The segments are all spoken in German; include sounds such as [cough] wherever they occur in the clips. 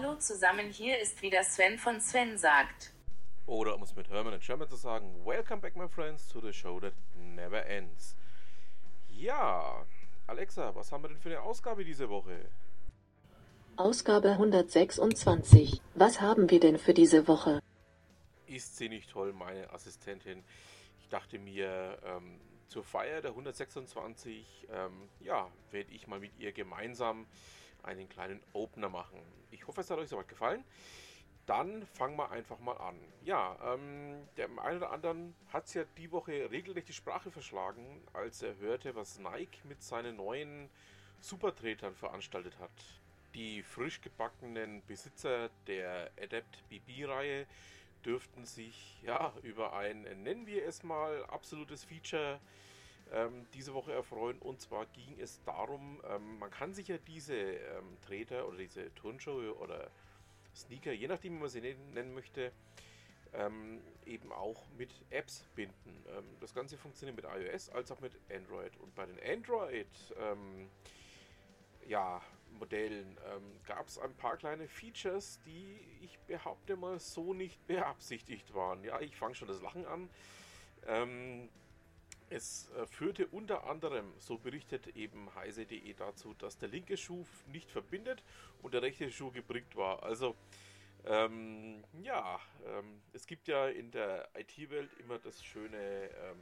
Hallo zusammen, hier ist wieder Sven von Sven sagt. Oder um es mit Herman und Sherman zu sagen, Welcome back my friends to the show that never ends. Ja, Alexa, was haben wir denn für eine Ausgabe diese Woche? Ausgabe 126. Was haben wir denn für diese Woche? Ist sie nicht toll, meine Assistentin? Ich dachte mir, ähm, zur Feier der 126, ähm, ja, werde ich mal mit ihr gemeinsam einen kleinen Opener machen. Ich hoffe, es hat euch soweit gefallen. Dann fangen wir einfach mal an. Ja, ähm, dem einen oder anderen hat es ja die Woche regelrecht die Sprache verschlagen, als er hörte, was Nike mit seinen neuen Supertretern veranstaltet hat. Die frisch gebackenen Besitzer der Adept BB-Reihe dürften sich ja über ein, nennen wir es mal, absolutes Feature ähm, diese Woche erfreuen. Und zwar ging es darum, ähm, man kann sich ja diese ähm, Treter oder diese Turnschuhe oder Sneaker, je nachdem wie man sie nennen möchte, ähm, eben auch mit Apps binden. Ähm, das Ganze funktioniert mit iOS als auch mit Android. Und bei den Android ähm, ja, Modellen gab es ein paar kleine Features, die ich behaupte mal so nicht beabsichtigt waren. Ja, ich fange schon das Lachen an. Es äh, führte unter anderem, so berichtet eben heise.de dazu, dass der linke Schuh nicht verbindet und der rechte Schuh gebrickt war. Also, ähm, ja, ähm, es gibt ja in der IT-Welt immer das schöne ähm,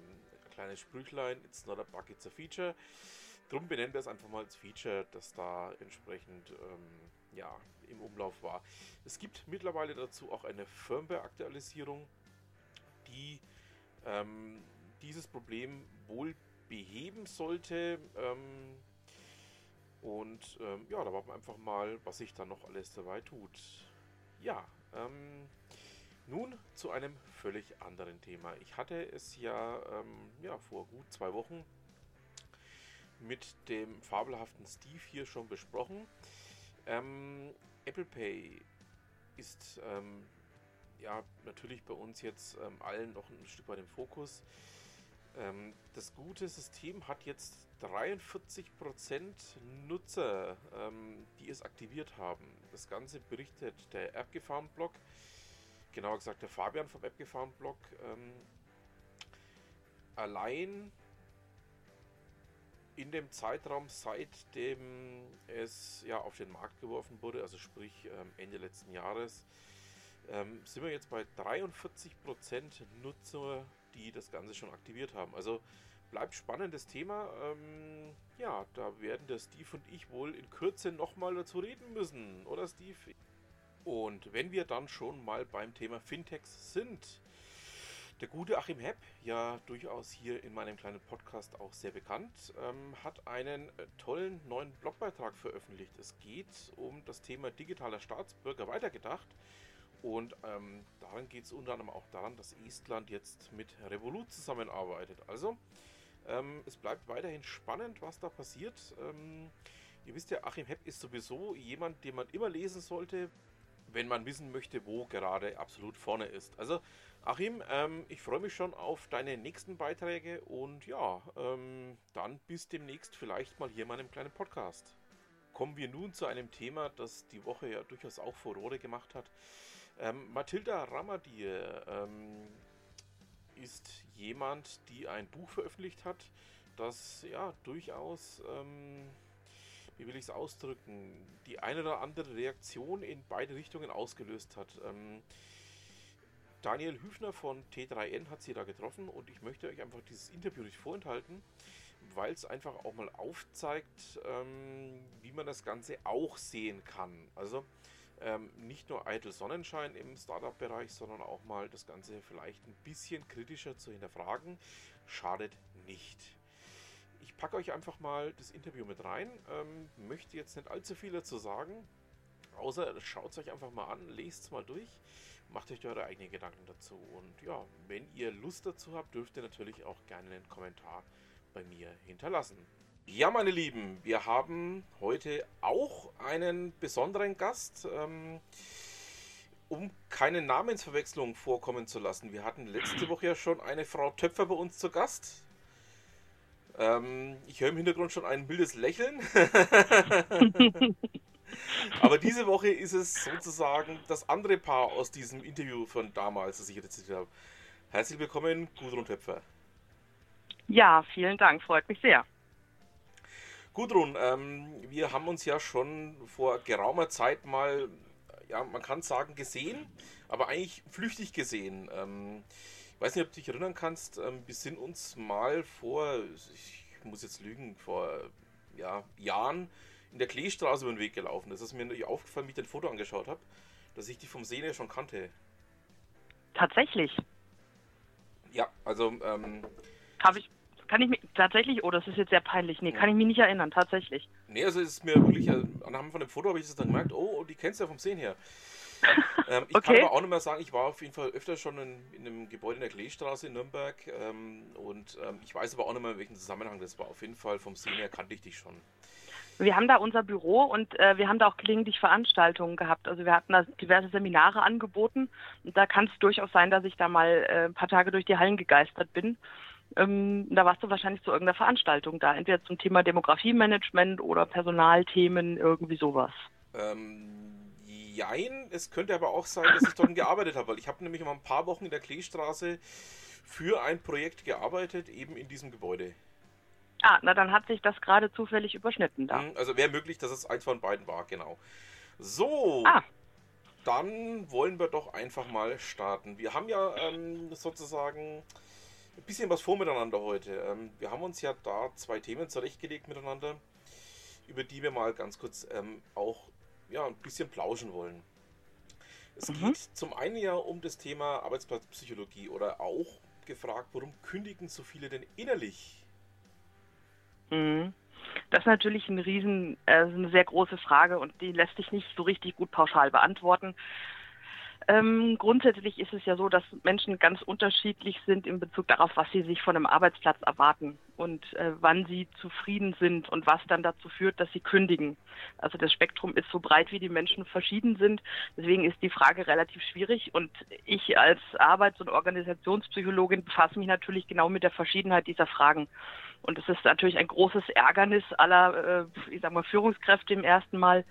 kleine Sprüchlein, it's not a bug, it's a feature. Drum benennen wir es einfach mal als Feature, das da entsprechend ähm, ja, im Umlauf war. Es gibt mittlerweile dazu auch eine Firmware-Aktualisierung, die ähm, dieses Problem wohl beheben sollte. Ähm, und ähm, ja, da warten wir einfach mal, was sich da noch alles dabei tut. Ja, ähm, nun zu einem völlig anderen Thema. Ich hatte es ja, ähm, ja vor gut zwei Wochen mit dem fabelhaften Steve hier schon besprochen. Ähm, Apple Pay ist ähm, ja natürlich bei uns jetzt allen noch ein Stück weit im Fokus. Ähm, das gute System hat jetzt 43% Nutzer, ähm, die es aktiviert haben. Das Ganze berichtet der AppGefahren-Blog, genauer gesagt der Fabian vom AppGefahren-Blog. Ähm, allein in dem Zeitraum, seitdem es ja auf den Markt geworfen wurde, also sprich Ende letzten Jahres, sind wir jetzt bei 43% Nutzer, die das Ganze schon aktiviert haben. Also bleibt spannendes Thema. Ähm, ja, da werden der Steve und ich wohl in Kürze nochmal dazu reden müssen, oder Steve? Und wenn wir dann schon mal beim Thema Fintechs sind, der gute Achim Hepp, ja durchaus hier in meinem kleinen Podcast auch sehr bekannt, ähm, hat einen tollen neuen Blogbeitrag veröffentlicht. Es geht um das Thema digitaler Staatsbürger weitergedacht. Und ähm, daran geht es unter anderem auch daran, dass Estland jetzt mit Revolut zusammenarbeitet. Also ähm, es bleibt weiterhin spannend, was da passiert. Ähm, ihr wisst ja, Achim Hepp ist sowieso jemand, den man immer lesen sollte, wenn man wissen möchte, wo gerade absolut vorne ist. Also Achim, ähm, ich freue mich schon auf deine nächsten Beiträge und ja, ähm, dann bis demnächst vielleicht mal hier in meinem kleinen Podcast. Kommen wir nun zu einem Thema, das die Woche ja durchaus auch Furore gemacht hat. Ähm, Mathilda Ramadir ähm, ist jemand, die ein Buch veröffentlicht hat, das ja durchaus, ähm, wie will ich es ausdrücken, die eine oder andere Reaktion in beide Richtungen ausgelöst hat. Ähm, Daniel Hüfner von T3N hat sie da getroffen und ich möchte euch einfach dieses Interview nicht vorenthalten, weil es einfach auch mal aufzeigt, ähm, wie man das Ganze auch sehen kann. Also ähm, nicht nur eitel Sonnenschein im Startup-Bereich, sondern auch mal das Ganze vielleicht ein bisschen kritischer zu hinterfragen, schadet nicht. Ich packe euch einfach mal das Interview mit rein, ähm, möchte jetzt nicht allzu viel dazu sagen, außer schaut es euch einfach mal an, lest es mal durch macht euch eure eigenen Gedanken dazu. Und ja, wenn ihr Lust dazu habt, dürft ihr natürlich auch gerne einen Kommentar bei mir hinterlassen. Ja, meine Lieben, wir haben heute auch einen besonderen Gast. Ähm, um keine Namensverwechslung vorkommen zu lassen. Wir hatten letzte [clears throat] Woche ja schon eine Frau Töpfer bei uns zu Gast. Ähm, ich höre im Hintergrund schon ein mildes Lächeln. [laughs] Aber diese Woche ist es sozusagen das andere Paar aus diesem Interview von damals, das ich rezitiert habe. Herzlich willkommen, Gudrun Töpfer. Ja, vielen Dank, freut mich sehr. Gudrun, ähm, wir haben uns ja schon vor geraumer Zeit mal, ja, man kann sagen, gesehen, aber eigentlich flüchtig gesehen. Ähm, ich weiß nicht, ob du dich erinnern kannst, ähm, wir sind uns mal vor, ich muss jetzt lügen, vor ja, Jahren in der Kleestraße über den Weg gelaufen. Das ist mir natürlich aufgefallen, wie ich das Foto angeschaut habe, dass ich die vom Sehen her schon kannte. Tatsächlich. Ja, also. Ähm, Habe ich. Kann ich mich tatsächlich, oh, das ist jetzt sehr peinlich. Nee, kann ich mich nicht erinnern, tatsächlich. Nee, also es ist mir wirklich, anhand von dem Foto habe ich das dann gemerkt, oh, die kennst du ja vom Sehen her. [laughs] ähm, ich okay. kann aber auch nicht mehr sagen, ich war auf jeden Fall öfter schon in, in einem Gebäude in der Kleestraße in Nürnberg ähm, und ähm, ich weiß aber auch nicht mehr, in welchem Zusammenhang das war. Auf jeden Fall vom Sehen her kannte ich dich schon. Wir haben da unser Büro und äh, wir haben da auch gelegentlich Veranstaltungen gehabt. Also wir hatten da diverse Seminare angeboten und da kann es durchaus sein, dass ich da mal äh, ein paar Tage durch die Hallen gegeistert bin. Ähm, da warst du wahrscheinlich zu irgendeiner Veranstaltung da, entweder zum Thema Demografiemanagement oder Personalthemen, irgendwie sowas. Ähm, jein, es könnte aber auch sein, dass ich dort [laughs] gearbeitet habe, weil ich habe nämlich mal ein paar Wochen in der Kleestraße für ein Projekt gearbeitet, eben in diesem Gebäude. Ah, na dann hat sich das gerade zufällig überschnitten da. Hm, also wäre möglich, dass es eins von beiden war, genau. So, ah. dann wollen wir doch einfach mal starten. Wir haben ja ähm, sozusagen ein bisschen was vor miteinander heute. Ähm, wir haben uns ja da zwei Themen zurechtgelegt miteinander, über die wir mal ganz kurz ähm, auch ja, ein bisschen plauschen wollen. Es mhm. geht zum einen ja um das Thema Arbeitsplatzpsychologie oder auch gefragt, warum kündigen so viele denn innerlich Mhm. Das ist natürlich ein riesen, äh, eine sehr große Frage und die lässt sich nicht so richtig gut pauschal beantworten. Ähm, grundsätzlich ist es ja so, dass Menschen ganz unterschiedlich sind in Bezug darauf, was sie sich von einem Arbeitsplatz erwarten und äh, wann sie zufrieden sind und was dann dazu führt, dass sie kündigen. Also das Spektrum ist so breit, wie die Menschen verschieden sind. Deswegen ist die Frage relativ schwierig und ich als Arbeits- und Organisationspsychologin befasse mich natürlich genau mit der Verschiedenheit dieser Fragen. Und es ist natürlich ein großes Ärgernis aller, äh, ich sag mal, Führungskräfte im ersten Mal,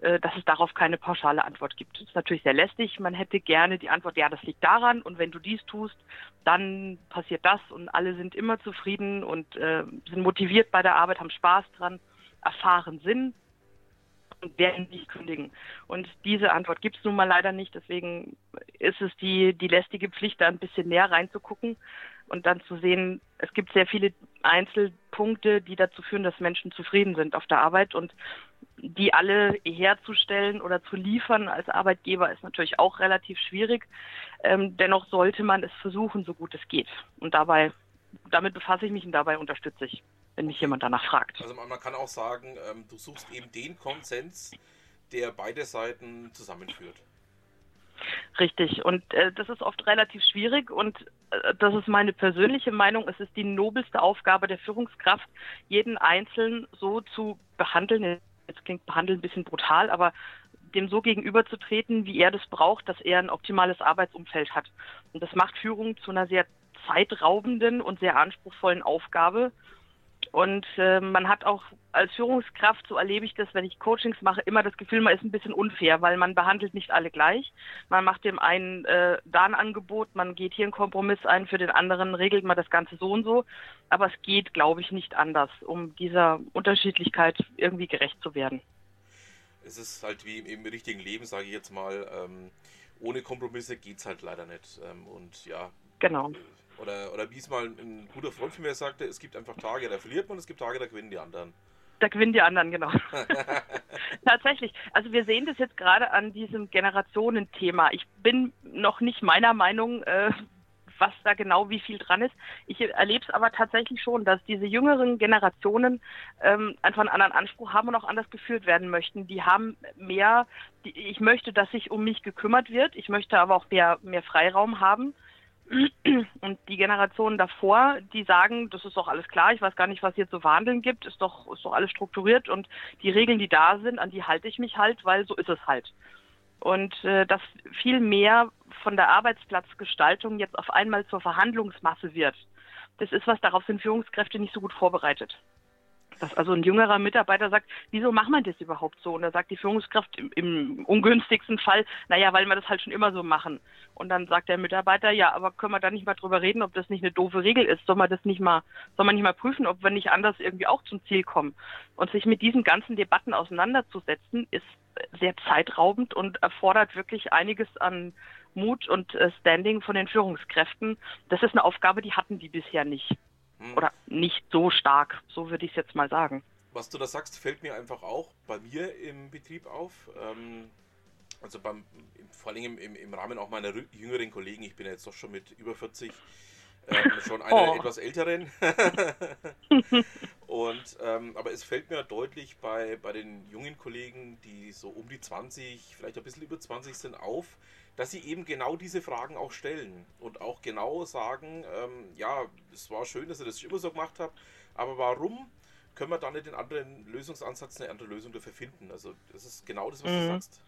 äh, dass es darauf keine pauschale Antwort gibt. Das ist natürlich sehr lästig. Man hätte gerne die Antwort, ja, das liegt daran und wenn du dies tust, dann passiert das und alle sind immer zufrieden und äh, sind motiviert bei der Arbeit, haben Spaß dran, erfahren Sinn und werden nicht kündigen. Und diese Antwort gibt es nun mal leider nicht. Deswegen ist es die, die lästige Pflicht, da ein bisschen näher reinzugucken und dann zu sehen, es gibt sehr viele Einzelpunkte, die dazu führen, dass Menschen zufrieden sind auf der Arbeit und die alle herzustellen oder zu liefern als Arbeitgeber ist natürlich auch relativ schwierig. Ähm, dennoch sollte man es versuchen, so gut es geht. Und dabei, damit befasse ich mich und dabei unterstütze ich, wenn mich jemand danach fragt. Also man, kann auch sagen, ähm, du suchst eben den Konsens, der beide Seiten zusammenführt. Richtig. Und äh, das ist oft relativ schwierig und äh, das ist meine persönliche Meinung. Es ist die nobelste Aufgabe der Führungskraft, jeden Einzelnen so zu behandeln. Jetzt klingt behandeln ein bisschen brutal, aber dem so gegenüberzutreten, wie er das braucht, dass er ein optimales Arbeitsumfeld hat. Und das macht Führung zu einer sehr zeitraubenden und sehr anspruchsvollen Aufgabe. Und äh, man hat auch als Führungskraft, so erlebe ich das, wenn ich Coachings mache, immer das Gefühl, man ist ein bisschen unfair, weil man behandelt nicht alle gleich. Man macht dem einen äh, da ein Angebot, man geht hier einen Kompromiss ein, für den anderen regelt man das Ganze so und so. Aber es geht, glaube ich, nicht anders, um dieser Unterschiedlichkeit irgendwie gerecht zu werden. Es ist halt wie im, richtigen Leben, sage ich jetzt mal, ähm, ohne Kompromisse geht es halt leider nicht. Ähm, und ja. Genau. Oder, oder wie es mal ein guter Freund von mir sagte, es gibt einfach Tage, da verliert man, es gibt Tage, da gewinnen die anderen. Da gewinnen die anderen, genau. [laughs] [laughs] Tatsächlich. Also wir sehen das jetzt gerade an diesem Generationenthema. Ich bin noch nicht meiner Meinung, äh, was da genau wie viel dran ist. Ich erlebe es aber tatsächlich schon, dass diese jüngeren Generationen ähm, einfach einen anderen Anspruch haben und auch anders geführt werden möchten. Die haben mehr, die, ich möchte, dass sich um mich gekümmert wird. Ich möchte aber auch mehr, mehr Freiraum haben. [clears throat] Und die Generationen davor, die sagen, das ist doch alles klar, ich weiß gar nicht, was hier zu verhandeln gibt, ist doch, ist doch alles strukturiert und die Regeln, die da sind, an die halte ich mich halt, weil so ist es halt. Und äh, dass viel mehr von der Arbeitsplatzgestaltung jetzt auf einmal zur Verhandlungsmasse wird, das ist was, darauf sind Führungskräfte nicht so gut vorbereitet. Dass also ein jüngerer Mitarbeiter sagt, wieso macht man das überhaupt so? Und da sagt die Führungskraft im, im ungünstigsten Fall, naja, weil wir das halt schon immer so machen. Und dann sagt der Mitarbeiter, ja, aber können wir da nicht mal drüber reden, ob das nicht eine doofe Regel ist? Soll man das nicht mal, soll man nicht mal prüfen, ob wir nicht anders irgendwie auch zum Ziel kommen? Und sich mit diesen ganzen Debatten auseinanderzusetzen, ist sehr zeitraubend und erfordert wirklich einiges an Mut und äh, Standing von den Führungskräften. Das ist eine Aufgabe, die hatten die bisher nicht. Hm. Oder nicht so stark, so würde ich es jetzt mal sagen. Was du da sagst, fällt mir einfach auch bei mir im Betrieb auf. Ähm, also beim, vor allem im, im, Rahmen auch meiner jüngeren Kollegen, ich bin ja jetzt doch schon mit über 40, ähm, [laughs] schon einer oh. etwas älteren. [laughs] Und, ähm, aber es fällt mir deutlich bei, bei den jungen Kollegen, die so um die 20, vielleicht ein bisschen über 20 sind, auf, dass sie eben genau diese Fragen auch stellen und auch genau sagen, ähm, ja, es war schön, dass ihr das immer so gemacht habt, aber warum können wir da nicht den anderen Lösungsansatz, eine andere Lösung dafür finden? Also das ist genau das, was mhm. du sagst.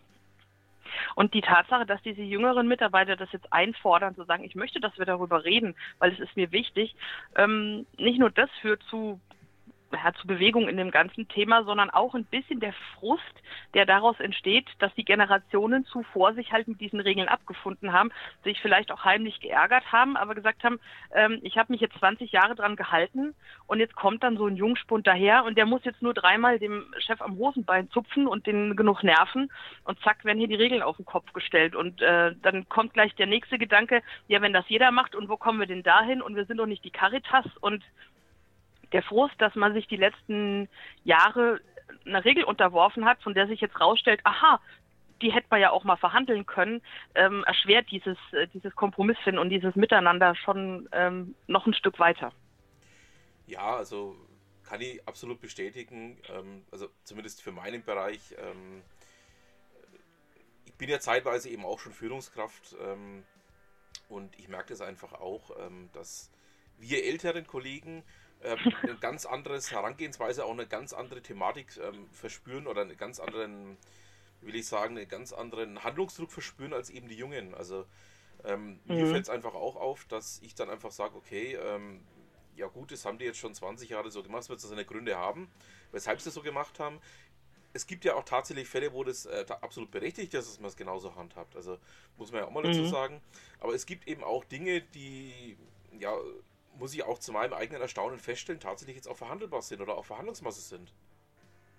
Und die Tatsache, dass diese jüngeren Mitarbeiter das jetzt einfordern, zu sagen, ich möchte, dass wir darüber reden, weil es ist mir wichtig, ähm, nicht nur das führt zu ja, zu Bewegung in dem ganzen Thema, sondern auch ein bisschen der Frust, der daraus entsteht, dass die Generationen zuvor sich halt mit diesen Regeln abgefunden haben, sich vielleicht auch heimlich geärgert haben, aber gesagt haben, ähm, ich habe mich jetzt 20 Jahre dran gehalten und jetzt kommt dann so ein Jungspund daher und der muss jetzt nur dreimal dem Chef am Hosenbein zupfen und den genug nerven und zack werden hier die Regeln auf den Kopf gestellt und äh, dann kommt gleich der nächste Gedanke, ja wenn das jeder macht und wo kommen wir denn dahin und wir sind doch nicht die Caritas und der Frust, dass man sich die letzten Jahre einer Regel unterworfen hat, von der sich jetzt rausstellt, aha, die hätte man ja auch mal verhandeln können, ähm, erschwert dieses, äh, dieses Kompromissfinden und dieses Miteinander schon ähm, noch ein Stück weiter. Ja, also kann ich absolut bestätigen. Ähm, also zumindest für meinen Bereich. Ähm, ich bin ja zeitweise eben auch schon Führungskraft ähm, und ich merke das einfach auch, ähm, dass wir älteren Kollegen ähm, ein ganz anderes Herangehensweise, auch eine ganz andere Thematik ähm, verspüren oder einen ganz anderen, will ich sagen, einen ganz anderen Handlungsdruck verspüren als eben die Jungen. Also ähm, mhm. mir fällt es einfach auch auf, dass ich dann einfach sage, okay, ähm, ja gut, das haben die jetzt schon 20 Jahre so gemacht, es wird seine Gründe haben, weshalb sie das so gemacht haben. Es gibt ja auch tatsächlich Fälle, wo das äh, absolut berechtigt ist, dass man es genauso handhabt. Also muss man ja auch mal dazu mhm. sagen. Aber es gibt eben auch Dinge, die ja muss ich auch zu meinem eigenen Erstaunen feststellen, tatsächlich jetzt auch verhandelbar sind oder auch Verhandlungsmasse sind.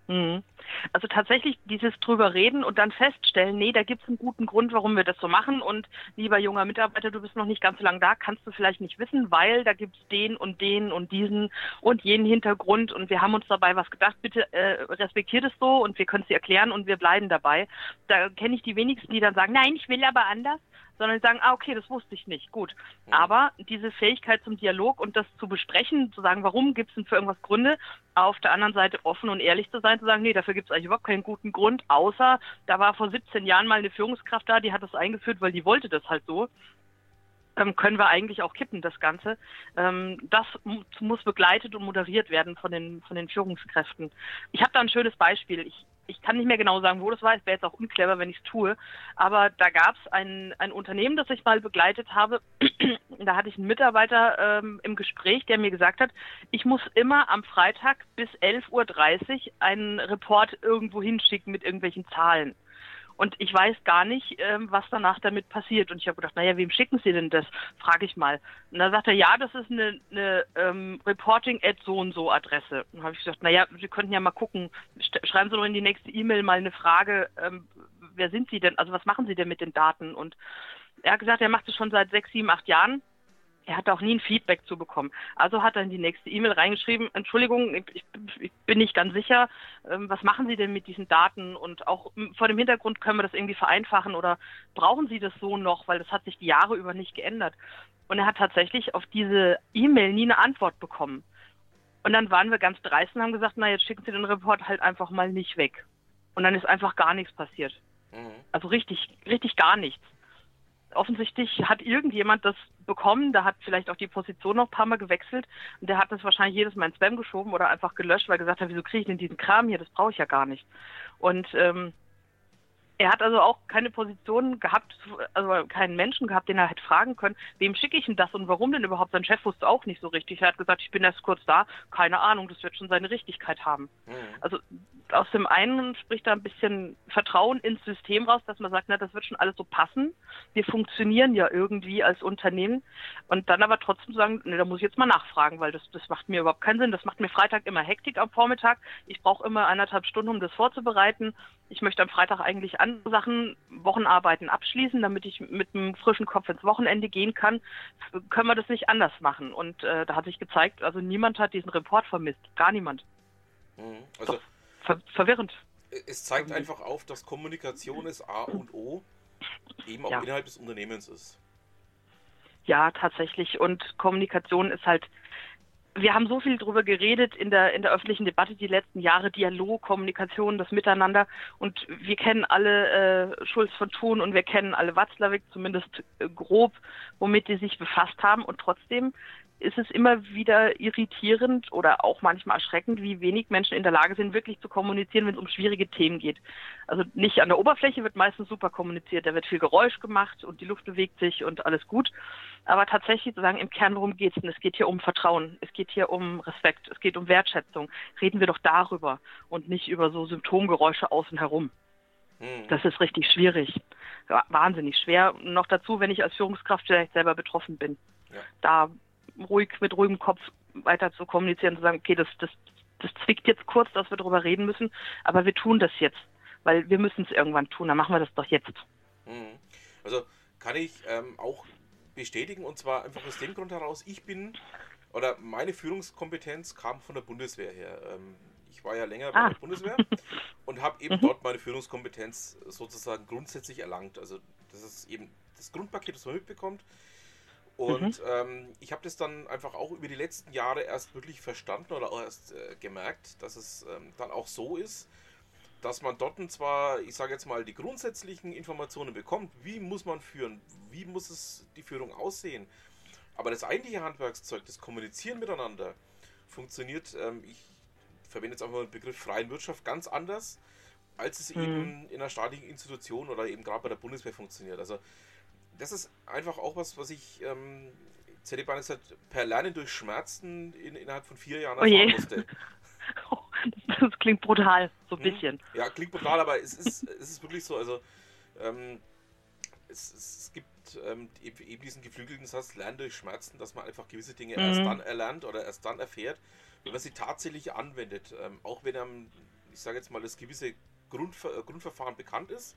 Mhm. Also tatsächlich dieses drüber reden und dann feststellen, nee, da gibt es einen guten Grund, warum wir das so machen und lieber junger Mitarbeiter, du bist noch nicht ganz so lange da, kannst du vielleicht nicht wissen, weil da gibt es den und den und diesen und jenen Hintergrund und wir haben uns dabei was gedacht, bitte äh, respektiert es so und wir können es dir erklären und wir bleiben dabei. Da kenne ich die wenigsten, die dann sagen, nein, ich will aber anders sondern sagen, ah, okay, das wusste ich nicht, gut. Mhm. Aber diese Fähigkeit zum Dialog und das zu besprechen, zu sagen, warum gibt es denn für irgendwas Gründe, auf der anderen Seite offen und ehrlich zu sein, zu sagen, nee, dafür gibt es eigentlich überhaupt keinen guten Grund, außer da war vor 17 Jahren mal eine Führungskraft da, die hat das eingeführt, weil die wollte das halt so. Ähm, können wir eigentlich auch kippen, das Ganze. Ähm, das muss begleitet und moderiert werden von den, von den Führungskräften. Ich habe da ein schönes Beispiel. Ich, ich kann nicht mehr genau sagen, wo das war. Es wäre jetzt auch unclever, wenn ich es tue. Aber da gab es ein, ein Unternehmen, das ich mal begleitet habe. [clears throat] da hatte ich einen Mitarbeiter ähm, im Gespräch, der mir gesagt hat, ich muss immer am Freitag bis 11.30 Uhr einen Report irgendwo hinschicken mit irgendwelchen Zahlen. Und ich weiß gar nicht, ähm, was danach damit passiert. Und ich habe gedacht, naja, wem schicken Sie denn das? Frage ich mal. Und dann sagt er, ja, das ist eine, eine ähm, Reporting at so und so Adresse. Und dann habe ich gesagt, naja, Sie könnten ja mal gucken, schreiben Sie doch in die nächste E-Mail mal eine Frage, ähm, wer sind Sie denn? Also was machen Sie denn mit den Daten? Und er hat gesagt, er macht es schon seit sechs, sieben, acht Jahren er hat auch nie ein Feedback zu bekommen. Also hat er in die nächste E-Mail reingeschrieben, Entschuldigung, ich, ich, bin nicht ganz sicher, ähm, was machen Sie denn mit diesen Daten und auch vor dem Hintergrund können wir das irgendwie vereinfachen oder brauchen Sie das so noch, weil das hat sich die Jahre über nicht geändert. Und er hat tatsächlich auf diese E-Mail nie eine Antwort bekommen. Und dann waren wir ganz dreist und haben gesagt, na jetzt schicken Sie den Report halt einfach mal nicht weg. Und dann ist einfach gar nichts passiert. Mhm. Also richtig, richtig gar nichts offensichtlich hat irgendjemand das bekommen, da hat vielleicht auch die Position noch ein paar Mal gewechselt und der hat das wahrscheinlich jedes Mal in Spam geschoben oder einfach gelöscht, weil er gesagt hat, wieso kriege ich denn diesen Kram hier, das brauche ich ja gar nicht. Und ähm, Er hat also auch keine Position gehabt, also keinen Menschen gehabt, den er hätte fragen können, wem schicke ich denn das und warum denn überhaupt? Sein Chef wusste auch nicht so richtig. Er hat gesagt, ich bin erst kurz da, keine Ahnung, das wird schon seine Richtigkeit haben. Mhm. Also aus dem einen spricht da ein bisschen Vertrauen ins System raus, dass man sagt, na, das wird schon alles so passen. Wir funktionieren ja irgendwie als Unternehmen. Und dann aber trotzdem sagen, ne, da muss ich jetzt mal nachfragen, weil das, das macht mir überhaupt keinen Sinn. Das macht mir Freitag immer Hektik am Vormittag. Ich brauche immer eineinhalb Stunden, um das vorzubereiten. Ich möchte am Freitag eigentlich andere Sachen, Wochenarbeiten abschließen, damit ich mit einem frischen Kopf ins Wochenende gehen kann. Können wir das nicht anders machen? Und äh, da hat sich gezeigt, also niemand hat diesen Report vermisst. Gar niemand. Mhm. Also ver verwirrend. Es zeigt einfach auf, dass Kommunikation ist A und O, eben auch ja. innerhalb des Unternehmens ist. Ja, tatsächlich. Und Kommunikation ist halt, wir haben so viel darüber geredet in der, in der öffentlichen Debatte die letzten Jahre, Dialog, Kommunikation, das Miteinander. Und wir kennen alle äh, Schulz von Thun und wir kennen alle Watzlawick, zumindest äh, grob, womit die sich befasst haben. Und trotzdem ist es immer wieder irritierend oder auch manchmal erschreckend, wie wenig Menschen in der Lage sind, wirklich zu kommunizieren, wenn es um schwierige Themen geht. Also nicht an der Oberfläche wird meistens super kommuniziert, da wird viel Geräusch gemacht und die Luft bewegt sich und alles gut. Aber tatsächlich zu sagen, im Kern, worum geht es denn? Es geht hier um Vertrauen, es geht hier um Respekt, es geht um Wertschätzung. Reden wir doch darüber und nicht über so Symptomgeräusche außen herum. Hm. Das ist richtig schwierig. Wahnsinnig schwer. Noch dazu, wenn ich als Führungskraft vielleicht selber betroffen bin. Ja. Da ruhig, mit ruhigem Kopf weiter zu kommunizieren, zu sagen, okay, das, das, das zwickt jetzt kurz, dass wir darüber reden müssen, aber wir tun das jetzt, weil wir müssen es irgendwann tun, dann machen wir das doch jetzt. Mhm. Also kann ich ähm, auch bestätigen und zwar einfach aus dem Grund heraus, ich bin oder meine Führungskompetenz kam von der Bundeswehr her. Ähm, ich war ja länger bei ah. der Bundeswehr und habe eben mhm. dort meine Führungskompetenz sozusagen grundsätzlich erlangt. Also das ist eben das Grundpaket, das man mitbekommt. Und mhm. ähm, ich habe das dann einfach auch über die letzten Jahre erst wirklich verstanden oder auch erst äh, gemerkt, dass es ähm, dann auch so ist, dass man dort zwar, ich sage jetzt mal, die grundsätzlichen Informationen bekommt, wie muss man führen, wie muss es die Führung aussehen, aber das eigentliche Handwerkszeug, das Kommunizieren miteinander, funktioniert, ähm, ich verwende jetzt einfach den Begriff freien Wirtschaft ganz anders, als es mhm. eben in einer staatlichen Institution oder eben gerade bei der Bundeswehr funktioniert. Also das ist einfach auch was, was ich ähm, Celiban ist halt per Lernen durch Schmerzen in, innerhalb von vier Jahren oh erfahren oh musste. [laughs] das klingt brutal, so ein hm? bisschen. Ja, klingt brutal, aber es ist, [laughs] es ist wirklich so. Also, ähm, es, es, gibt ähm, eben diesen geflügelten Satz, Lernen durch Schmerzen, dass man einfach gewisse Dinge mhm. erst dann erlernt oder erst dann erfährt, wenn man sie tatsächlich anwendet. Ähm, auch wenn einem, ich sage jetzt mal, das gewisse Grundver Grundverfahren bekannt ist,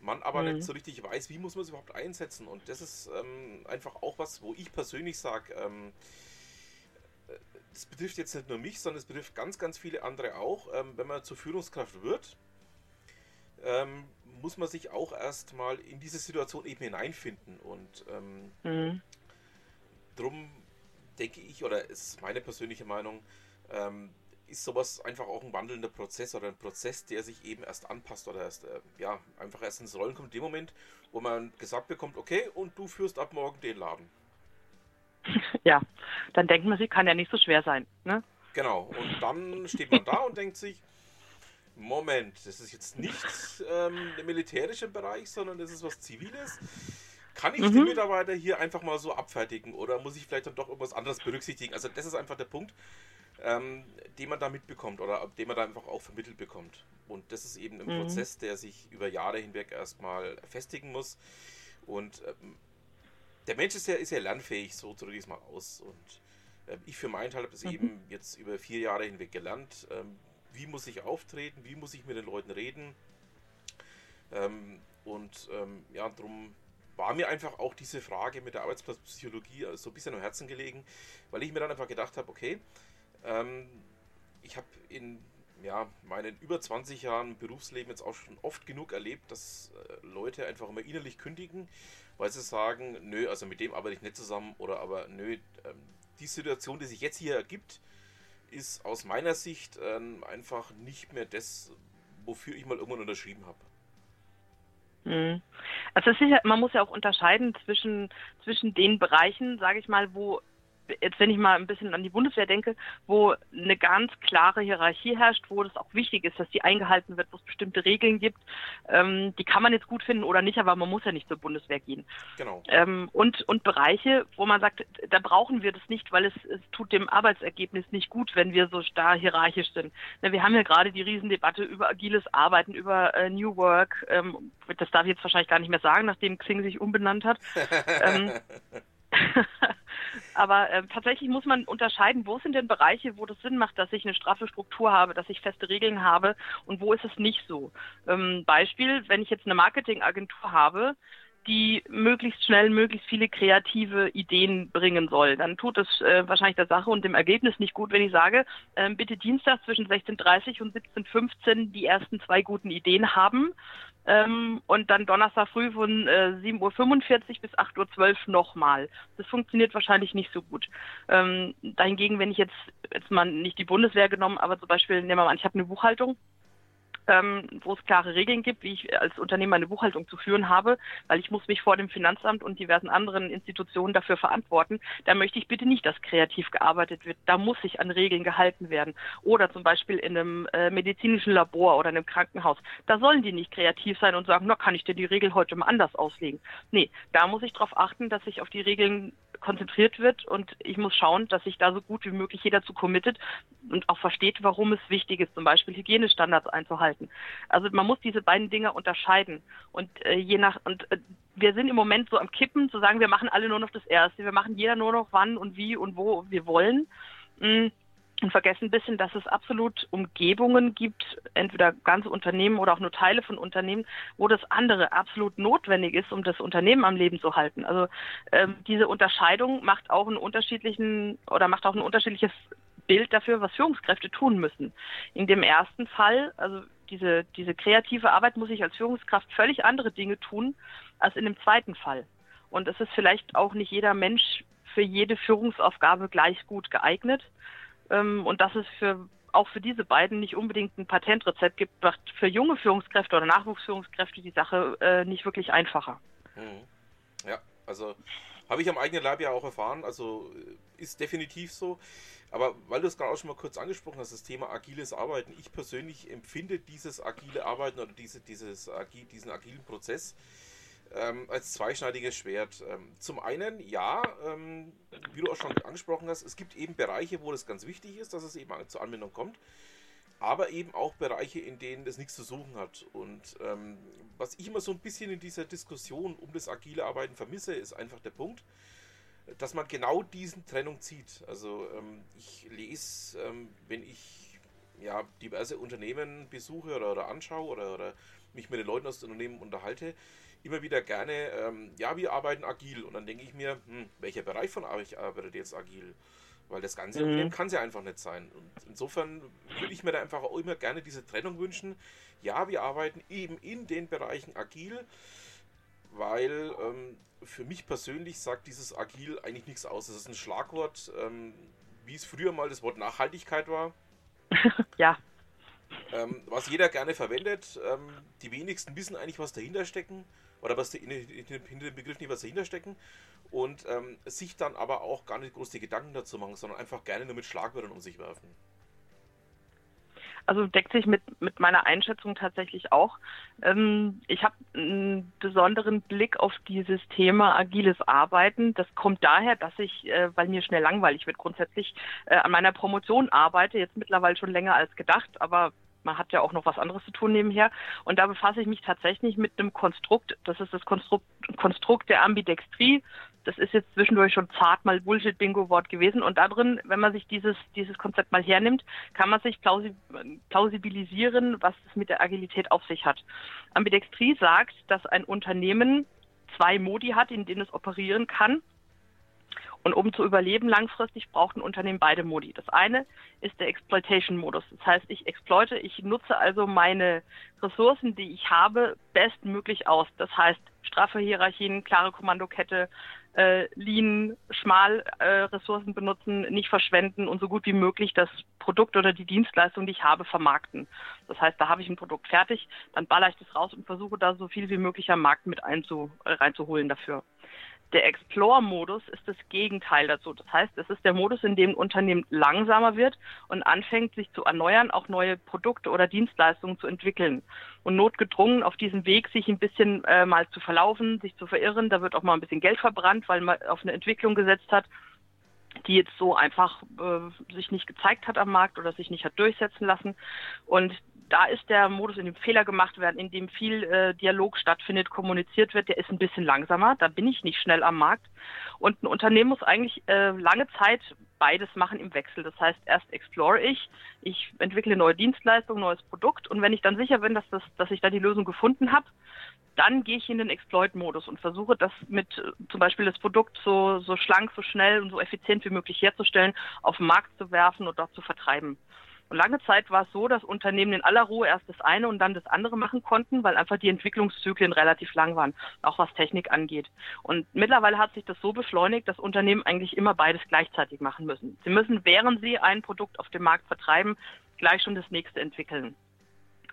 man aber mhm. nicht so richtig weiß, wie muss man es überhaupt einsetzen. Und das ist ähm, einfach auch was, wo ich persönlich sage, ähm, äh, das betrifft jetzt nicht nur mich, sondern es betrifft ganz, ganz viele andere auch. Ähm, wenn man zur Führungskraft wird, ähm, muss man sich auch erstmal in diese Situation eben hineinfinden. Und ähm, mhm. drum denke ich, oder ist meine persönliche Meinung, ähm, ist sowas einfach auch ein wandelnder Prozess oder ein Prozess, der sich eben erst anpasst oder erst, äh, ja, einfach erst ins Rollen kommt, in dem Moment, wo man gesagt bekommt, okay, und du führst ab morgen den Laden. [laughs] Ja, dann denkt man sich, kann ja nicht so schwer sein, ne? Genau, und dann steht man da und denkt sich, Moment, das ist jetzt nicht ähm, der militärische Bereich, sondern das ist was Ziviles. Kann ich mhm. die Mitarbeiter hier einfach mal so abfertigen oder muss ich vielleicht dann doch irgendwas anderes berücksichtigen? Also das ist einfach der Punkt ähm, den man da mitbekommt oder den man da einfach auch vermittelt bekommt. Und das ist eben ein mhm. Prozess, der sich über Jahre hinweg erstmal festigen muss. Und ähm, der Mensch ist ja, ist ja lernfähig, so drücke ich es mal aus. Und äh, ich für meinen Teil habe es mhm. eben jetzt über vier Jahre hinweg gelernt. Ähm, wie muss ich auftreten, wie muss ich mit den Leuten reden. Ähm, und ähm, ja, darum war mir einfach auch diese Frage mit der Arbeitsplatzpsychologie so ein bisschen am Herzen gelegen, weil ich mir dann einfach gedacht habe, okay, ähm, ich habe in ja, meinen über 20 Jahren Berufsleben jetzt auch schon oft genug erlebt, dass äh, Leute einfach immer innerlich kündigen, weil sie sagen, nö, also mit dem arbeite ich nicht zusammen oder aber nö, ähm, die Situation, die sich jetzt hier ergibt, ist aus meiner Sicht ähm, einfach nicht mehr das, wofür ich mal irgendwann unterschrieben habe. Mhm. Also ja, man muss ja auch unterscheiden zwischen, zwischen den Bereichen, sage ich mal, wo jetzt wenn ich mal ein bisschen an die Bundeswehr denke, wo eine ganz klare Hierarchie herrscht, wo das auch wichtig ist, dass die eingehalten wird, wo es bestimmte Regeln gibt, ähm, die kann man jetzt gut finden oder nicht, aber man muss ja nicht zur Bundeswehr gehen. Genau. Ähm, und, und Bereiche, wo man sagt, da brauchen wir das nicht, weil es, es tut dem Arbeitsergebnis nicht gut, wenn wir so starr hierarchisch sind. Na, wir haben ja gerade die Riesendebatte über agiles Arbeiten, über äh, New Work. Ähm, das darf ich jetzt wahrscheinlich gar nicht mehr sagen, nachdem Xing sich umbenannt hat. [laughs] [laughs] Aber äh, tatsächlich muss man unterscheiden, wo sind denn Bereiche, wo das Sinn macht, dass ich eine straffe Struktur habe, dass ich feste Regeln habe und wo ist es nicht so. Ähm, Beispiel, wenn ich jetzt eine Marketingagentur habe, die möglichst schnell möglichst viele kreative Ideen bringen soll. Dann tut es äh, wahrscheinlich der Sache und dem Ergebnis nicht gut, wenn ich sage, äh, bitte Dienstag zwischen 16.30 und 17.15 die ersten zwei guten Ideen haben ähm, und dann Donnerstag früh von äh, 7.45 Uhr bis 8.12 Uhr nochmal. Das funktioniert wahrscheinlich nicht so gut. Ähm, dahingegen, wenn ich jetzt, jetzt mal nicht die Bundeswehr genommen, aber zum Beispiel, nehmen wir mal an, ich habe eine Buchhaltung ähm, wo es klare Regeln gibt, wie ich als Unternehmen eine Buchhaltung zu führen habe, weil ich muss mich vor dem Finanzamt und diversen anderen Institutionen dafür verantworten. Da möchte ich bitte nicht, dass kreativ gearbeitet wird. Da muss sich an Regeln gehalten werden. Oder zum Beispiel in einem äh, medizinischen Labor oder in einem Krankenhaus. Da sollen die nicht kreativ sein und sagen, na, kann ich denn die Regel heute mal anders auslegen? Nee, da muss ich darauf achten, dass ich auf die Regeln konzentriert wird und ich muss schauen, dass sich da so gut wie möglich jeder zu committet und auch versteht, warum es wichtig ist, zum Beispiel Hygienestandards einzuhalten. Also man muss diese beiden Dinge unterscheiden und äh, je nach und äh, wir sind im Moment so am Kippen, zu sagen, wir machen alle nur noch das Erste, wir machen jeder nur noch wann und wie und wo wir wollen. Mhm und vergessen ein bisschen, dass es absolut Umgebungen gibt, entweder ganze Unternehmen oder auch nur Teile von Unternehmen, wo das andere absolut notwendig ist, um das Unternehmen am Leben zu halten. Also ähm, diese Unterscheidung macht auch einen unterschiedlichen oder macht auch ein unterschiedliches Bild dafür, was Führungskräfte tun müssen. In dem ersten Fall, also diese, diese kreative Arbeit muss ich als Führungskraft völlig andere Dinge tun als in dem zweiten Fall. Und es ist vielleicht auch nicht jeder Mensch für jede Führungsaufgabe gleich gut geeignet. Ähm, und dass es für auch für diese beiden nicht unbedingt ein Patentrezept gibt, macht für junge Führungskräfte oder Nachwuchsführungskräfte die Sache äh, nicht wirklich einfacher. Mhm. Ja, also habe ich am eigenen Leib ja auch erfahren, also äh, ist definitiv so. Aber weil du es gerade auch schon mal kurz angesprochen hast, das Thema agiles Arbeiten, ich persönlich empfinde dieses agile Arbeiten oder diese, dieses, diesen agilen Prozess ähm, als zweischneidiges Schwert. Ähm, zum einen, ja, ähm, wie du auch schon angesprochen hast, es gibt eben Bereiche, wo es ganz wichtig ist, dass es eben zur Anwendung kommt, aber eben auch Bereiche, in denen es nichts zu suchen hat. Und ähm, was ich immer so ein bisschen in dieser Diskussion um das agile Arbeiten vermisse, ist einfach der Punkt, dass man genau diesen Trennung zieht. Also ähm, ich lese, ähm, wenn ich ja, diverse Unternehmen besuche oder, oder anschaue oder, oder mich mit den Leuten aus den Unternehmen unterhalte, immer wieder gerne, ähm, ja, wir arbeiten agil. Und dann denke ich mir, hm, welcher Bereich von euch arbeitet jetzt agil? Weil das ganze mhm. kann es ja einfach nicht sein. Und insofern würde ich mir da einfach auch immer gerne diese Trennung wünschen. Ja, wir arbeiten eben in den Bereichen agil, weil ähm, für mich persönlich sagt dieses agil eigentlich nichts aus. Es ist ein Schlagwort, ähm, wie es früher mal das Wort Nachhaltigkeit war. [laughs] ja. Ähm, was jeder gerne verwendet. Ähm, die wenigsten wissen eigentlich, was dahinter stecken oder was hinter dem Begriff nicht was dahinter stecken und ähm, sich dann aber auch gar nicht groß die Gedanken dazu machen, sondern einfach gerne nur mit Schlagwörtern um sich werfen. Also deckt sich mit, mit meiner Einschätzung tatsächlich auch. Ähm, ich habe einen besonderen Blick auf dieses Thema agiles Arbeiten. Das kommt daher, dass ich, äh, weil mir schnell langweilig wird, grundsätzlich äh, an meiner Promotion arbeite, jetzt mittlerweile schon länger als gedacht, aber man hat ja auch noch was anderes zu tun nebenher. Und da befasse ich mich tatsächlich mit einem Konstrukt. Das ist das Konstrukt, Konstrukt der Ambidextrie. Das ist jetzt zwischendurch schon zart mal Bullshit-Bingo-Wort gewesen. Und da drin, wenn man sich dieses, dieses Konzept mal hernimmt, kann man sich plausibilisieren, was es mit der Agilität auf sich hat. Ambidextrie sagt, dass ein Unternehmen zwei Modi hat, in denen es operieren kann. Und um zu überleben langfristig braucht ein Unternehmen beide Modi. Das eine ist der Exploitation-Modus. Das heißt, ich exploite, ich nutze also meine Ressourcen, die ich habe, bestmöglich aus. Das heißt, straffe Hierarchien, klare Kommandokette, äh, Lean, schmal äh, Ressourcen benutzen, nicht verschwenden und so gut wie möglich das Produkt oder die Dienstleistung, die ich habe, vermarkten. Das heißt, da habe ich ein Produkt fertig, dann baller ich das raus und versuche da so viel wie möglich am Markt mit einzu, äh, reinzuholen dafür. Der Explore-Modus ist das Gegenteil dazu. Das heißt, es ist der Modus, in dem ein Unternehmen langsamer wird und anfängt, sich zu erneuern, auch neue Produkte oder Dienstleistungen zu entwickeln. Und notgedrungen auf diesem Weg sich ein bisschen äh, mal zu verlaufen, sich zu verirren. Da wird auch mal ein bisschen Geld verbrannt, weil man auf eine Entwicklung gesetzt hat, die jetzt so einfach äh, sich nicht gezeigt hat am Markt oder sich nicht hat durchsetzen lassen. Und da ist der Modus, in dem Fehler gemacht werden, in dem viel äh, Dialog stattfindet, kommuniziert wird, der ist ein bisschen langsamer. Da bin ich nicht schnell am Markt. Und ein Unternehmen muss eigentlich äh, lange Zeit beides machen im Wechsel. Das heißt, erst explore ich, ich entwickle neue Dienstleistungen, neues Produkt und wenn ich dann sicher bin, dass, das, dass ich da die Lösung gefunden habe, dann gehe ich in den Exploit-Modus und versuche das mit äh, zum Beispiel das Produkt so, so schlank, so schnell und so effizient wie möglich herzustellen, auf den Markt zu werfen und dort zu vertreiben. Und lange Zeit war es so, dass Unternehmen in aller Ruhe erst das eine und dann das andere machen konnten, weil einfach die Entwicklungszyklen relativ lang waren, auch was Technik angeht. Und mittlerweile hat sich das so beschleunigt, dass Unternehmen eigentlich immer beides gleichzeitig machen müssen. Sie müssen, während sie ein Produkt auf dem Markt vertreiben, gleich schon das nächste entwickeln.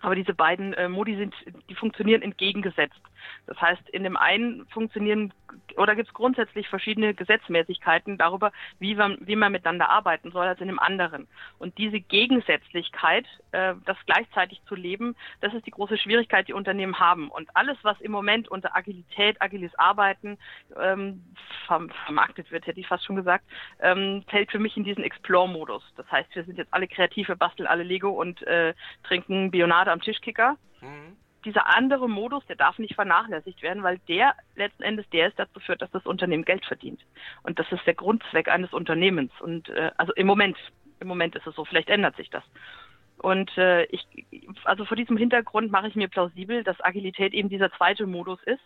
Aber diese beiden äh, Modi sind, die funktionieren entgegengesetzt. Das heißt, in dem einen funktionieren oder gibt es grundsätzlich verschiedene Gesetzmäßigkeiten darüber, wie man, wie man miteinander arbeiten soll, als in dem anderen. Und diese Gegensätzlichkeit, äh, das gleichzeitig zu leben, das ist die große Schwierigkeit, die Unternehmen haben. Und alles, was im Moment unter Agilität, agiles Arbeiten ähm, vermarktet wird, hätte ich fast schon gesagt, ähm, fällt für mich in diesen Explore-Modus. Das heißt, wir sind jetzt alle kreative, basteln alle Lego und äh, trinken Bionade am Tischkicker. Mhm dieser andere Modus, der darf nicht vernachlässigt werden, weil der letzten Endes der ist dazu führt, dass das Unternehmen Geld verdient. Und das ist der Grundzweck eines Unternehmens. Und äh, also im Moment, im Moment ist es so, vielleicht ändert sich das. Und äh, ich, also vor diesem Hintergrund mache ich mir plausibel, dass Agilität eben dieser zweite Modus ist,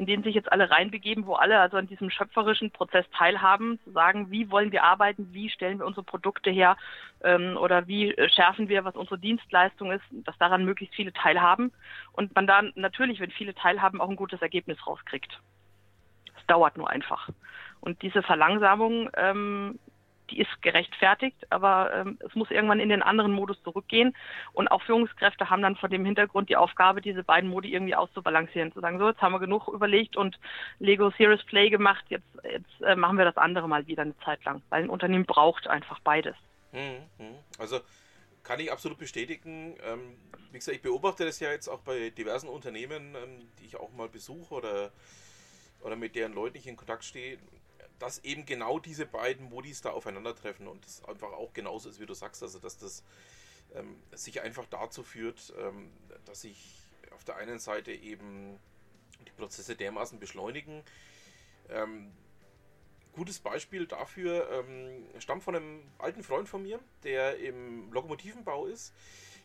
in den sich jetzt alle reinbegeben, wo alle also an diesem schöpferischen Prozess teilhaben, zu sagen, wie wollen wir arbeiten, wie stellen wir unsere Produkte her ähm, oder wie äh, schärfen wir, was unsere Dienstleistung ist, dass daran möglichst viele teilhaben und man dann natürlich, wenn viele teilhaben, auch ein gutes Ergebnis rauskriegt. Es dauert nur einfach. Und diese Verlangsamung ähm, die ist gerechtfertigt, aber ähm, es muss irgendwann in den anderen Modus zurückgehen. Und auch Führungskräfte haben dann vor dem Hintergrund die Aufgabe, diese beiden Modi irgendwie auszubalancieren, zu sagen, so, jetzt haben wir genug überlegt und Lego Serious Play gemacht, jetzt, jetzt äh, machen wir das andere mal wieder eine Zeit lang, weil ein Unternehmen braucht einfach beides. Mhm, mhm. Also kann ich absolut bestätigen. Ähm, wie gesagt, ich beobachte das ja jetzt auch bei diversen Unternehmen, ähm, die ich auch mal besuche oder, oder mit deren Leuten ich in Kontakt stehe dass eben genau diese beiden Modis da aufeinandertreffen und das einfach auch genauso ist, wie du sagst, also dass das ähm, sich einfach dazu führt, ähm, dass sich auf der einen Seite eben die Prozesse dermaßen beschleunigen. Ähm, gutes Beispiel dafür ähm, stammt von einem alten Freund von mir, der im Lokomotivenbau ist,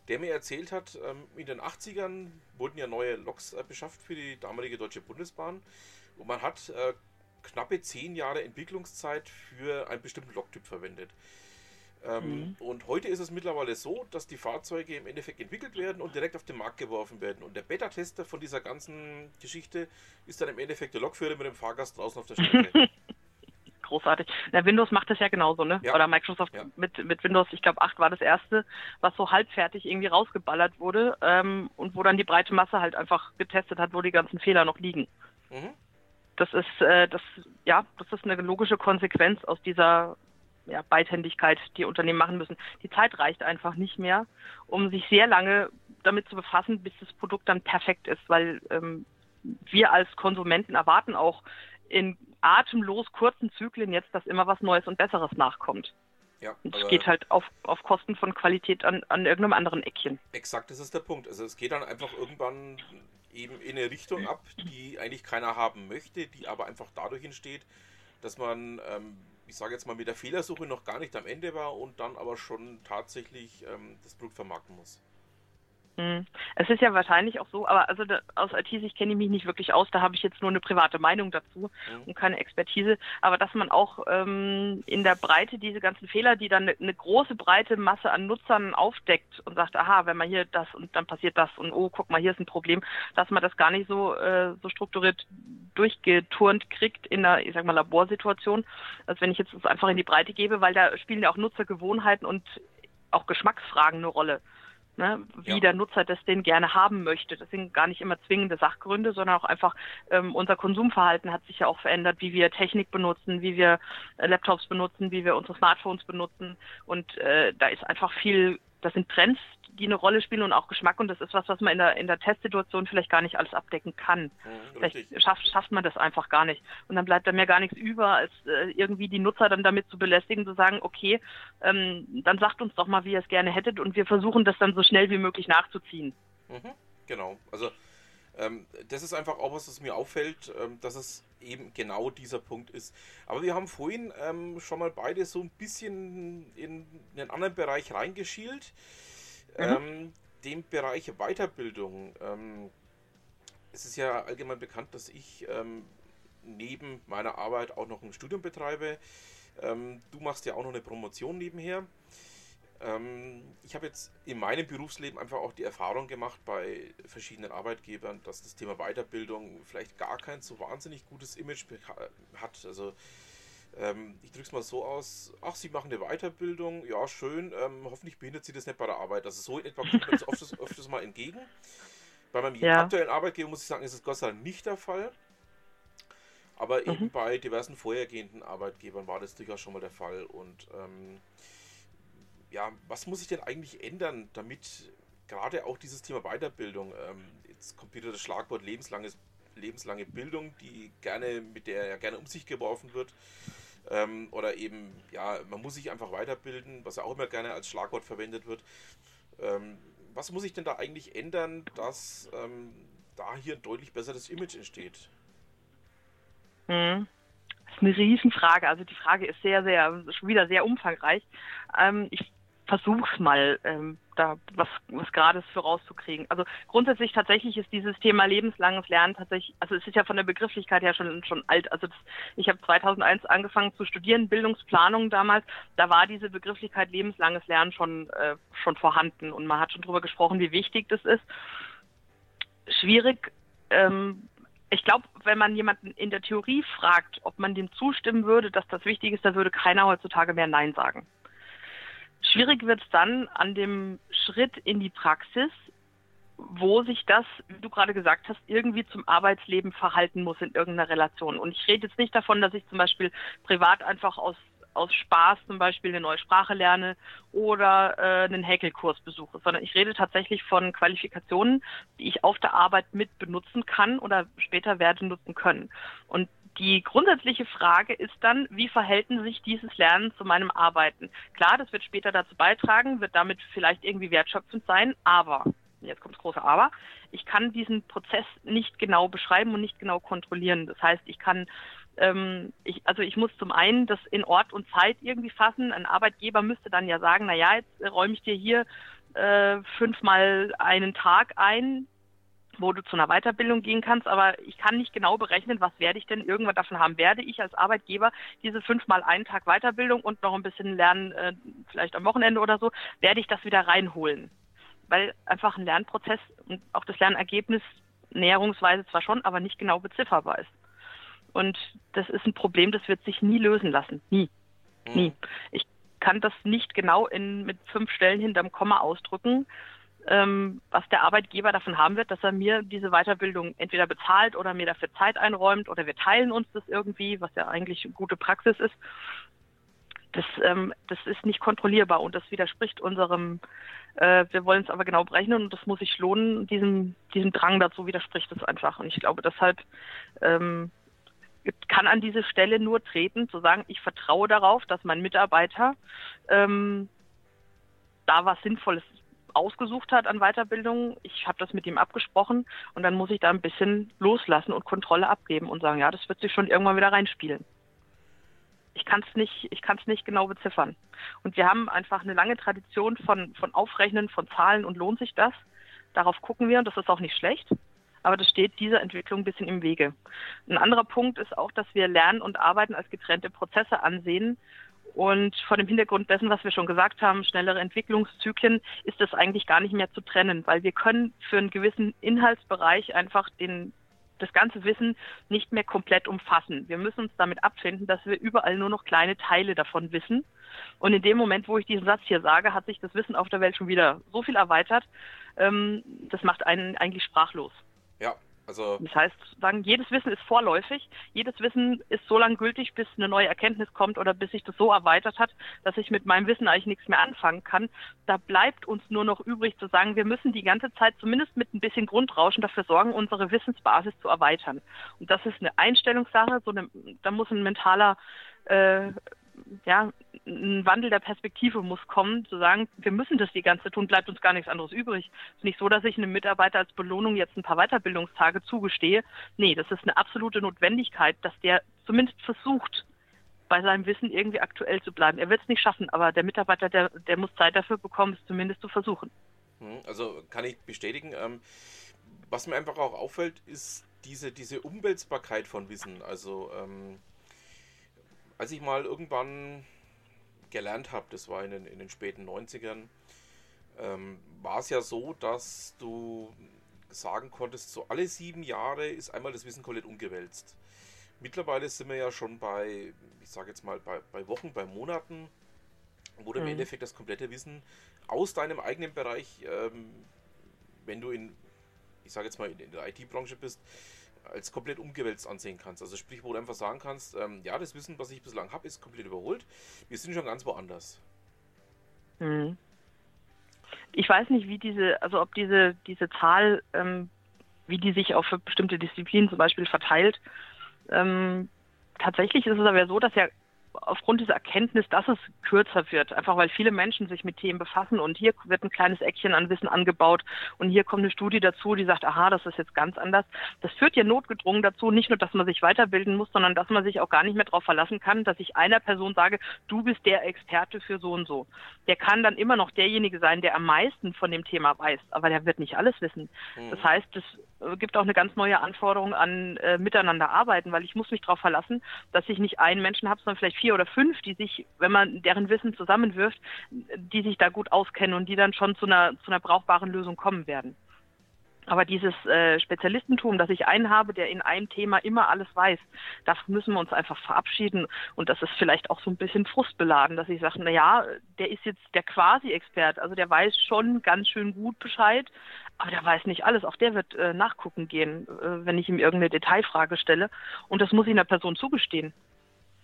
der mir erzählt hat, ähm, in den 80ern wurden ja neue Loks äh, beschafft für die damalige Deutsche Bundesbahn und man hat äh, knappe zehn Jahre Entwicklungszeit für einen bestimmten Loktyp verwendet. Ähm, mhm. Und heute ist es mittlerweile so, dass die Fahrzeuge im Endeffekt entwickelt werden und direkt auf den Markt geworfen werden. Und der Beta-Tester von dieser ganzen Geschichte ist dann im Endeffekt der Lokführer mit dem Fahrgast draußen auf der Strecke. [laughs] Großartig. Na, Windows macht das ja genauso, ne? Ja. Oder Microsoft ja. mit, mit Windows, ich glaube 8 war das erste, was so halbfertig irgendwie rausgeballert wurde ähm, und wo dann die breite Masse halt einfach getestet hat, wo die ganzen Fehler noch liegen. Mhm das ist, äh, das, ja, das ist eine logische Konsequenz aus dieser ja, Beidhändigkeit, die Unternehmen machen müssen. Die Zeit reicht einfach nicht mehr, um sich sehr lange damit zu befassen, bis das Produkt dann perfekt ist, weil ähm, wir als Konsumenten erwarten auch in atemlos kurzen Zyklen jetzt, dass immer was Neues und Besseres nachkommt. Ja, und es geht halt auf, auf Kosten von Qualität an, an irgendeinem anderen Eckchen. Exakt, das ist der Punkt. Also es geht dann einfach irgendwann eben in eine Richtung ab, die eigentlich keiner haben möchte, die aber einfach dadurch entsteht, dass man, ähm, ich sage jetzt mal, mit der Fehlersuche noch gar nicht am Ende war und dann aber schon tatsächlich ähm, das Produkt vermarkten muss. Hm. Es ist ja wahrscheinlich auch so, aber also da, aus IT-Sicht kenne ich mich nicht wirklich aus, da habe ich jetzt nur eine private Meinung dazu mhm. und keine Expertise, aber dass man auch ähm, in der Breite diese ganzen Fehler, die dann eine, eine, große breite Masse an Nutzern aufdeckt und sagt, aha, wenn man hier das und dann passiert das und oh, guck mal, hier ist ein Problem, dass man das gar nicht so, äh, so strukturiert durchgeturnt kriegt in einer, ich sag mal, Laborsituation, als wenn ich jetzt das einfach in die Breite gebe, weil da spielen ja auch Nutzergewohnheiten und auch Geschmacksfragen eine Rolle. Ne, wie Ja. der Nutzer das denn gerne haben möchte. Das sind gar nicht immer zwingende Sachgründe, sondern auch einfach ähm, unser Konsumverhalten hat sich ja auch verändert, wie wir Technik benutzen, wie wir äh, Laptops benutzen, wie wir unsere Smartphones benutzen. Und äh, da ist einfach viel, das sind Trends, die eine Rolle spielen und auch Geschmack. Und das ist was, was man in der, in der Testsituation vielleicht gar nicht alles abdecken kann. Mhm, Vielleicht schafft, schafft man das einfach gar nicht. Und dann bleibt da mir gar nichts über, als äh, irgendwie die Nutzer dann damit zu belästigen, zu sagen, okay, ähm, dann sagt uns doch mal, wie ihr es gerne hättet und wir versuchen das dann so schnell wie möglich nachzuziehen. Mhm, genau. Also ähm, das ist einfach auch was, was mir auffällt, ähm, dass es eben genau dieser Punkt ist. Aber wir haben vorhin ähm, schon mal beide so ein bisschen in einen anderen Bereich reingeschielt. Ähm, den Bereich Weiterbildung. Ähm, es ist ja allgemein bekannt, dass ich ähm, neben meiner Arbeit auch noch ein Studium betreibe. Du machst ja auch noch eine Promotion nebenher. Ähm, ich habe jetzt in meinem Berufsleben einfach auch die Erfahrung gemacht bei verschiedenen Arbeitgebern, dass das Thema Weiterbildung vielleicht gar kein so wahnsinnig gutes Image hat. Also ähm, ich drücke es mal so aus, ach, Sie machen eine Weiterbildung, ja schön, ähm, hoffentlich behindert Sie das nicht bei der Arbeit. Also so in etwa kommt das öfters, [laughs] öfters mal entgegen. Bei meinem Ja. aktuellen Arbeitgeber muss ich sagen, ist es Gott sei Dank nicht der Fall. Aber Mhm. eben bei diversen vorhergehenden Arbeitgebern war das durchaus schon mal der Fall. Und ähm, ja, was muss ich denn eigentlich ändern, damit gerade auch dieses Thema Weiterbildung, ähm, jetzt kommt wieder das Schlagwort lebenslanges, lebenslange Bildung, die gerne, mit der ja gerne um sich geworfen wird. Ähm, oder eben, ja, man muss sich einfach weiterbilden, was ja auch immer gerne als Schlagwort verwendet wird. Ähm, was muss ich denn da eigentlich ändern, dass ähm, da hier ein deutlich besseres Image entsteht? Mhm. Das ist eine Riesenfrage. Also die Frage ist sehr, sehr, schon wieder sehr umfangreich. Ähm, ich versuch's mal, ähm, da was, was Gerades für rauszukriegen. Also grundsätzlich tatsächlich ist dieses Thema lebenslanges Lernen tatsächlich, also es ist ja von der Begrifflichkeit her schon, schon alt. Also das, ich habe 2001 angefangen zu studieren, Bildungsplanung damals. Da war diese Begrifflichkeit lebenslanges Lernen schon, äh, schon vorhanden und man hat schon drüber gesprochen, wie wichtig das ist. Schwierig, ähm, ich glaube, wenn man jemanden in der Theorie fragt, ob man dem zustimmen würde, dass das wichtig ist, da würde keiner heutzutage mehr Nein sagen. Schwierig wird es dann an dem Schritt in die Praxis, wo sich das, wie du gerade gesagt hast, irgendwie zum Arbeitsleben verhalten muss in irgendeiner Relation. Und ich rede jetzt nicht davon, dass ich zum Beispiel privat einfach aus, aus Spaß zum Beispiel eine neue Sprache lerne oder äh, einen Häkelkurs besuche, sondern ich rede tatsächlich von Qualifikationen, die ich auf der Arbeit mit benutzen kann oder später werde nutzen können. Und die grundsätzliche Frage ist dann, wie verhälten sich dieses Lernen zu meinem Arbeiten? Klar, das wird später dazu beitragen, wird damit vielleicht irgendwie wertschöpfend sein, aber, jetzt kommt das große Aber, ich kann diesen Prozess nicht genau beschreiben und nicht genau kontrollieren. Das heißt, ich kann, ähm, ich, also ich muss zum einen das in Ort und Zeit irgendwie fassen. Ein Arbeitgeber müsste dann ja sagen, na ja, jetzt räume ich dir hier äh, fünfmal einen Tag ein, wo du zu einer Weiterbildung gehen kannst, aber ich kann nicht genau berechnen, was werde ich denn irgendwann davon haben. Werde ich als Arbeitgeber diese fünfmal einen Tag Weiterbildung und noch ein bisschen lernen, äh, vielleicht am Wochenende oder so, werde ich das wieder reinholen? Weil einfach ein Lernprozess und auch das Lernergebnis näherungsweise zwar schon, aber nicht genau bezifferbar ist. Und das ist ein Problem, das wird sich nie lösen lassen. Nie. Nie. Ich kann das nicht genau in, mit fünf Stellen hinterm Komma ausdrücken, ähm, was der Arbeitgeber davon haben wird, dass er mir diese Weiterbildung entweder bezahlt oder mir dafür Zeit einräumt oder wir teilen uns das irgendwie, was ja eigentlich gute Praxis ist. Das, ähm, das ist nicht kontrollierbar und das widerspricht unserem, äh, wir wollen es aber genau berechnen und das muss sich lohnen. Diesem, diesem Drang dazu widerspricht es einfach. Und ich glaube, deshalb ähm, kann an diese Stelle nur treten, zu sagen, ich vertraue darauf, dass mein Mitarbeiter ähm, da was Sinnvolles ausgesucht hat an Weiterbildung. Ich habe das mit ihm abgesprochen und dann muss ich da ein bisschen loslassen und Kontrolle abgeben und sagen, ja, das wird sich schon irgendwann wieder reinspielen. Ich kann es nicht, ich kann es nicht genau beziffern. Und wir haben einfach eine lange Tradition von, von Aufrechnen von Zahlen und lohnt sich das? Darauf gucken wir und das ist auch nicht schlecht. Aber das steht dieser Entwicklung ein bisschen im Wege. Ein anderer Punkt ist auch, dass wir Lernen und Arbeiten als getrennte Prozesse ansehen. Und vor dem Hintergrund dessen, was wir schon gesagt haben, schnellere Entwicklungszyklen, ist das eigentlich gar nicht mehr zu trennen, weil wir können für einen gewissen Inhaltsbereich einfach den das ganze Wissen nicht mehr komplett umfassen. Wir müssen uns damit abfinden, dass wir überall nur noch kleine Teile davon wissen. Und in dem Moment, wo ich diesen Satz hier sage, hat sich das Wissen auf der Welt schon wieder so viel erweitert. Ähm, das macht einen eigentlich sprachlos. Ja, also das heißt, sagen, jedes Wissen ist vorläufig, jedes Wissen ist so lange gültig, bis eine neue Erkenntnis kommt oder bis sich das so erweitert hat, dass ich mit meinem Wissen eigentlich nichts mehr anfangen kann. Da bleibt uns nur noch übrig zu sagen, wir müssen die ganze Zeit zumindest mit ein bisschen Grundrauschen dafür sorgen, unsere Wissensbasis zu erweitern. Und das ist eine Einstellungssache, so eine, da muss ein mentaler äh, ja, ein Wandel der Perspektive muss kommen, zu sagen, wir müssen das die ganze Zeit tun, bleibt uns gar nichts anderes übrig. Es ist nicht so, dass ich einem Mitarbeiter als Belohnung jetzt ein paar Weiterbildungstage zugestehe. Nee, das ist eine absolute Notwendigkeit, dass der zumindest versucht, bei seinem Wissen irgendwie aktuell zu bleiben. Er wird es nicht schaffen, aber der Mitarbeiter, der, der muss Zeit dafür bekommen, es zumindest zu versuchen. Hm, also kann ich bestätigen. Ähm, was mir einfach auch auffällt, ist diese, diese Umwälzbarkeit von Wissen. Also ähm, als ich mal irgendwann gelernt habe, das war in den, in den späten 90ern, ähm, war es ja so, dass du sagen konntest, so alle sieben Jahre ist einmal das Wissen komplett umgewälzt. Mittlerweile sind wir ja schon bei, ich sage jetzt mal, bei, bei Wochen, bei Monaten, wo du mhm. im Endeffekt das komplette Wissen aus deinem eigenen Bereich, ähm, wenn du in, ich sage jetzt mal, in, in der IT-Branche bist, als komplett umgewälzt ansehen kannst. Also sprich, wo du einfach sagen kannst, ähm, ja, das Wissen, was ich bislang habe, ist komplett überholt. Wir sind schon ganz woanders. Mhm. Ich weiß nicht, wie diese, also ob diese, diese Zahl, ähm, wie die sich auf bestimmte Disziplinen zum Beispiel verteilt. Ähm, tatsächlich ist es aber so, dass ja aufgrund dieser Erkenntnis, dass es kürzer wird, einfach weil viele Menschen sich mit Themen befassen und hier wird ein kleines Eckchen an Wissen angebaut und hier kommt eine Studie dazu, die sagt, aha, das ist jetzt ganz anders. Das führt ja notgedrungen dazu, nicht nur, dass man sich weiterbilden muss, sondern dass man sich auch gar nicht mehr darauf verlassen kann, dass ich einer Person sage, du bist der Experte für so und so. Der kann dann immer noch derjenige sein, der am meisten von dem Thema weiß, aber der wird nicht alles wissen. Mhm. Das heißt, es gibt auch eine ganz neue Anforderung an äh, miteinander arbeiten, weil ich muss mich darauf verlassen, dass ich nicht einen Menschen habe, sondern vielleicht vier oder fünf, die sich, wenn man deren Wissen zusammenwirft, die sich da gut auskennen und die dann schon zu einer, zu einer brauchbaren Lösung kommen werden. Aber dieses äh, Spezialistentum, dass ich einen habe, der in einem Thema immer alles weiß, das müssen wir uns einfach verabschieden. Und das ist vielleicht auch so ein bisschen frustbeladen, dass ich sage, na ja, der ist jetzt der Quasi-Expert, also der weiß schon ganz schön gut Bescheid, aber der weiß nicht alles. Auch der wird äh, nachgucken gehen, äh, wenn ich ihm irgendeine Detailfrage stelle. Und das muss ich einer Person zugestehen.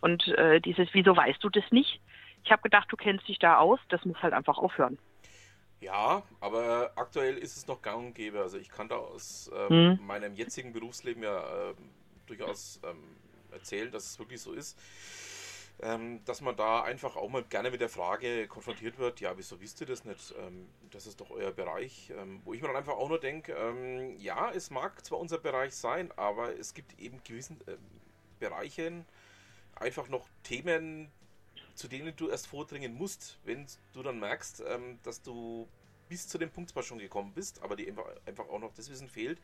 Und äh, dieses, wieso weißt du das nicht? Ich habe gedacht, du kennst dich da aus. Das muss halt einfach aufhören. Ja, aber aktuell ist es noch gang und gäbe. Also ich kann da aus ähm, hm. meinem jetzigen Berufsleben ja äh, durchaus ähm, erzählen, dass es wirklich so ist. Ähm, dass man da einfach auch mal gerne mit der Frage konfrontiert wird, ja, wieso wisst ihr das nicht? Ähm, das ist doch euer Bereich. Ähm, wo ich mir dann einfach auch nur denke, ja, es mag zwar unser Bereich sein, aber es gibt eben gewissen äh, Bereichen, einfach noch Themen, zu denen du erst vordringen musst, wenn du dann merkst, dass du bis zu dem Punkt zwar schon gekommen bist, aber dir einfach auch noch das Wissen fehlt,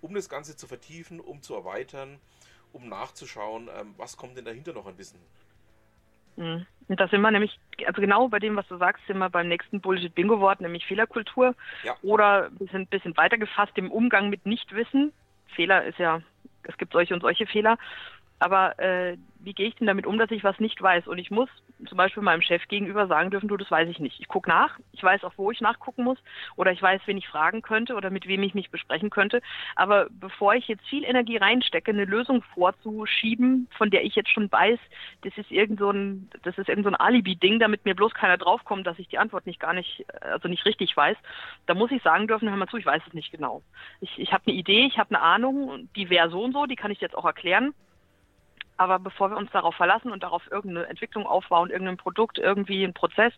um das Ganze zu vertiefen, um zu erweitern, um nachzuschauen, was kommt denn dahinter noch an Wissen. Mhm. Und da sind wir nämlich, also genau bei dem, was du sagst, sind wir beim nächsten Bullshit-Bingo-Wort, nämlich Fehlerkultur. Ja. Oder wir sind ein bisschen weiter gefasst im Umgang mit Nichtwissen. Fehler ist ja, es gibt solche und solche Fehler. Aber äh, wie gehe ich denn damit um, dass ich was nicht weiß? Und ich muss zum Beispiel meinem Chef gegenüber sagen dürfen, du, das weiß ich nicht. Ich gucke nach, ich weiß auch, wo ich nachgucken muss oder ich weiß, wen ich fragen könnte oder mit wem ich mich besprechen könnte. Aber bevor ich jetzt viel Energie reinstecke, eine Lösung vorzuschieben, von der ich jetzt schon weiß, das ist irgend so ein, das ist irgend so ein Alibi-Ding, damit mir bloß keiner draufkommt, dass ich die Antwort nicht gar nicht, also nicht richtig weiß, da muss ich sagen dürfen, hör mal zu, ich weiß es nicht genau. Ich, ich habe eine Idee, ich habe eine Ahnung, die wäre so und so, die kann ich jetzt auch erklären aber bevor wir uns darauf verlassen und darauf irgendeine Entwicklung aufbauen, irgendein Produkt, irgendwie ein Prozess,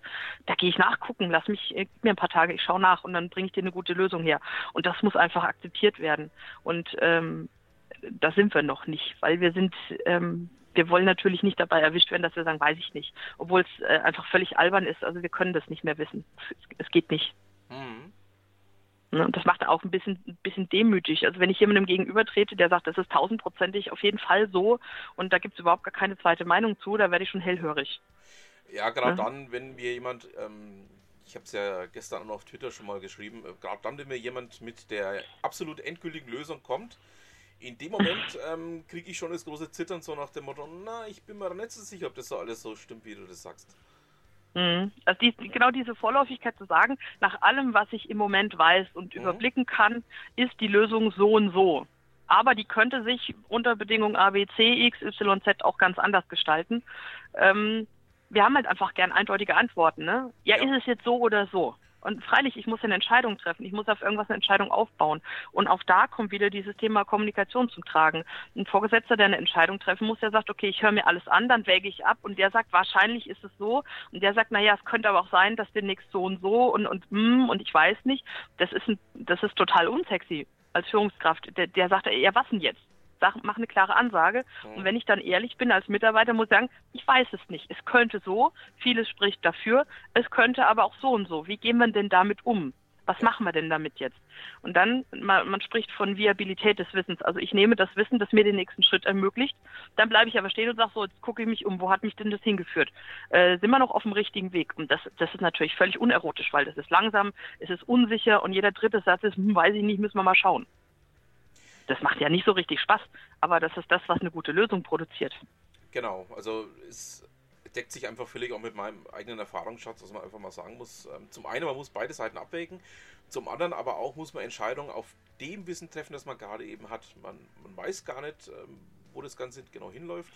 da gehe ich nachgucken. Lass mich, gib mir ein paar Tage, ich schaue nach und dann bringe ich dir eine gute Lösung her. Und das muss einfach akzeptiert werden. Und ähm, da sind wir noch nicht, weil wir sind, ähm, wir wollen natürlich nicht dabei erwischt werden, dass wir sagen, weiß ich nicht, obwohl es äh, einfach völlig albern ist. Also wir können das nicht mehr wissen. Es, es geht nicht. Mhm. Ne, und das macht auch ein bisschen, ein bisschen demütig. Also wenn ich jemandem gegenübertrete, der sagt, das ist tausendprozentig auf jeden Fall so und da gibt es überhaupt gar keine zweite Meinung zu, da werde ich schon hellhörig. Ja, gerade ja. dann, wenn mir jemand, ähm, ich habe es ja gestern auch noch auf Twitter schon mal geschrieben, äh, gerade dann, wenn mir jemand mit der absolut endgültigen Lösung kommt, in dem Moment [laughs] ähm, kriege ich schon das große Zittern so nach dem Motto, na, ich bin mir nicht so sicher, ob das so alles so stimmt, wie du das sagst. Mhm. Also die, genau diese Vorläufigkeit zu sagen, nach allem, was ich im Moment weiß und mhm. überblicken kann, ist die Lösung so und so. Aber die könnte sich unter Bedingungen A, B, C, X, Y, Z auch ganz anders gestalten. Ähm, wir haben halt einfach gern eindeutige Antworten. Ne? Ja, ja, ist es jetzt so oder so? Und freilich, ich muss eine Entscheidung treffen. Ich muss auf irgendwas eine Entscheidung aufbauen. Und auch da kommt wieder dieses Thema Kommunikation zum Tragen. Ein Vorgesetzter, der eine Entscheidung treffen muss, der sagt, okay, ich höre mir alles an, dann wäge ich ab. Und der sagt, wahrscheinlich ist es so. Und der sagt, naja, es könnte aber auch sein, dass demnächst so und so und, und, mm, und ich weiß nicht. Das ist, ein, das ist total unsexy als Führungskraft. Der, der sagt, ja, was denn jetzt? Sag, mach eine klare Ansage. Mhm. Und wenn ich dann ehrlich bin als Mitarbeiter, muss ich sagen, ich weiß es nicht. Es könnte so, vieles spricht dafür, es könnte aber auch so und so. Wie gehen wir denn damit um? Was machen wir denn damit jetzt? Und dann, man, man, spricht von Viabilität des Wissens. Also ich nehme das Wissen, das mir den nächsten Schritt ermöglicht. Dann bleibe ich aber stehen und sage so, jetzt gucke ich mich um, wo hat mich denn das hingeführt? Äh, sind wir noch auf dem richtigen Weg? Und das, das ist natürlich völlig unerotisch, weil das ist langsam, es ist unsicher und jeder dritte Satz ist, hm, weiß ich nicht, müssen wir mal schauen das macht ja nicht so richtig Spaß, aber das ist das, was eine gute Lösung produziert. Genau, also es deckt sich einfach völlig auch mit meinem eigenen Erfahrungsschatz, was man einfach mal sagen muss. Ähm, zum einen, man muss beide Seiten abwägen, zum anderen aber auch muss man Entscheidungen auf dem Wissen treffen, das man gerade eben hat. Man, man weiß gar nicht, ähm, wo das Ganze genau hinläuft.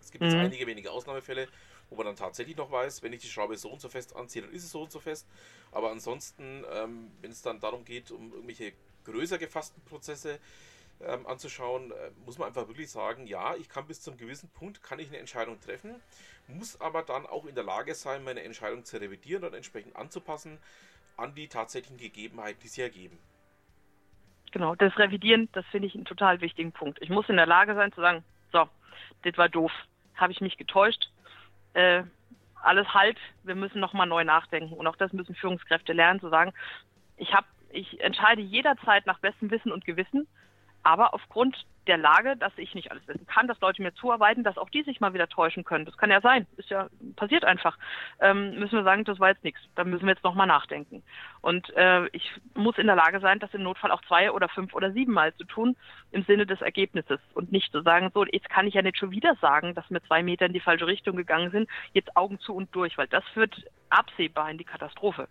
Es gibt mhm. jetzt einige wenige Ausnahmefälle, wo man dann tatsächlich noch weiß, wenn ich die Schraube so und so fest anziehe, dann ist es so und so fest. Aber ansonsten, ähm, wenn es dann darum geht, um irgendwelche größer gefassten Prozesse, ähm, anzuschauen, äh, muss man einfach wirklich sagen, ja, ich kann bis zum gewissen Punkt, kann ich eine Entscheidung treffen, muss aber dann auch in der Lage sein, meine Entscheidung zu revidieren und entsprechend anzupassen an die tatsächlichen Gegebenheiten, die sie ergeben. Genau, das Revidieren, das finde ich einen total wichtigen Punkt. Ich muss in der Lage sein zu sagen, so, das war doof, habe ich mich getäuscht, äh, alles halt, wir müssen nochmal neu nachdenken. Und auch das müssen Führungskräfte lernen, zu sagen, ich habe ich entscheide jederzeit nach bestem Wissen und Gewissen aber aufgrund der Lage, dass ich nicht alles wissen kann, dass Leute mir zuarbeiten, dass auch die sich mal wieder täuschen können. Das kann ja sein. Ist ja passiert einfach. Ähm, müssen wir sagen, das war jetzt nichts. Da müssen wir jetzt nochmal nachdenken. Und äh, ich muss in der Lage sein, das im Notfall auch zwei oder fünf oder sieben Mal zu tun, im Sinne des Ergebnisses. Und nicht zu sagen, so, jetzt kann ich ja nicht schon wieder sagen, dass wir zwei Meter in die falsche Richtung gegangen sind, jetzt Augen zu und durch, weil das führt absehbar in die Katastrophe.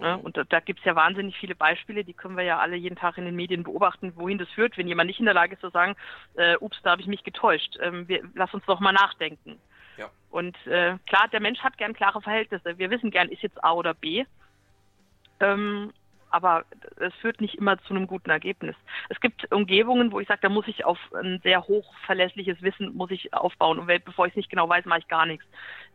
Ne? Und da, da gibt es ja wahnsinnig viele Beispiele, die können wir ja alle jeden Tag in den Medien beobachten, wohin das führt, wenn jemand nicht in der Lage ist zu sagen, äh, ups, da habe ich mich getäuscht, ähm, wir, lass uns doch mal nachdenken. Ja. Und äh, klar, der Mensch hat gern klare Verhältnisse. Wir wissen gern, ist jetzt A oder B. Ähm, aber es führt nicht immer zu einem guten Ergebnis. Es gibt Umgebungen, wo ich sage, da muss ich auf ein sehr hochverlässliches Wissen muss ich aufbauen. Und bevor ich es nicht genau weiß, mache ich gar nichts.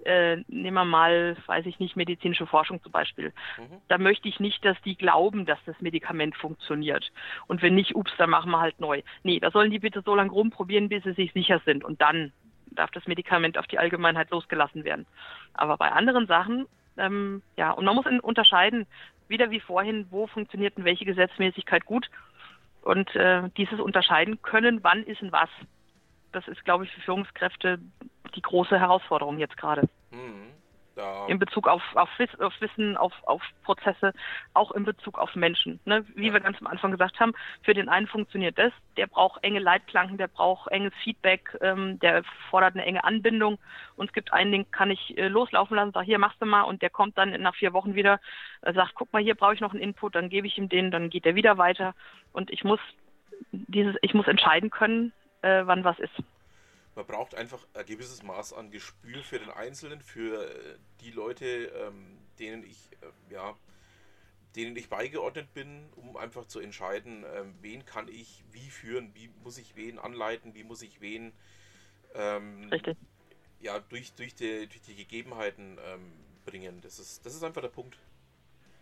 Äh, nehmen wir mal, weiß ich nicht, medizinische Forschung zum Beispiel. Mhm. Da möchte ich nicht, dass die glauben, dass das Medikament funktioniert. Und wenn nicht, ups, dann machen wir halt neu. Nee, da sollen die bitte so lange rumprobieren, bis sie sich sicher sind. Und dann darf das Medikament auf die Allgemeinheit losgelassen werden. Aber bei anderen Sachen ähm, ja, und man muss unterscheiden, wieder wie vorhin, wo funktioniert denn welche Gesetzmäßigkeit gut und äh, dieses unterscheiden können, wann ist denn was. Das ist, glaube ich, für Führungskräfte die große Herausforderung jetzt gerade. Mhm. Ja. In Bezug auf, auf, auf Wissen, auf, auf Prozesse, auch in Bezug auf Menschen. Ne? Wie ja. wir ganz am Anfang gesagt haben, für den einen funktioniert das, der braucht enge Leitplanken, der braucht enges Feedback, ähm, der fordert eine enge Anbindung. Und es gibt einen, den kann ich äh, loslaufen lassen, sag hier machst du mal und der kommt dann nach vier Wochen wieder, äh, sagt, guck mal, hier brauche ich noch einen Input, dann gebe ich ihm den, dann geht er wieder weiter. Und ich muss dieses, ich muss entscheiden können, äh, wann was ist man braucht einfach ein gewisses Maß an Gespür für den Einzelnen, für äh, die Leute, ähm, denen ich, äh, ja, denen ich beigeordnet bin, um einfach zu entscheiden, ähm, wen kann ich wie führen, wie muss ich wen anleiten, wie muss ich wen ähm, ja, durch, durch, die, durch die Gegebenheiten ähm, bringen. Das ist, das ist einfach der Punkt.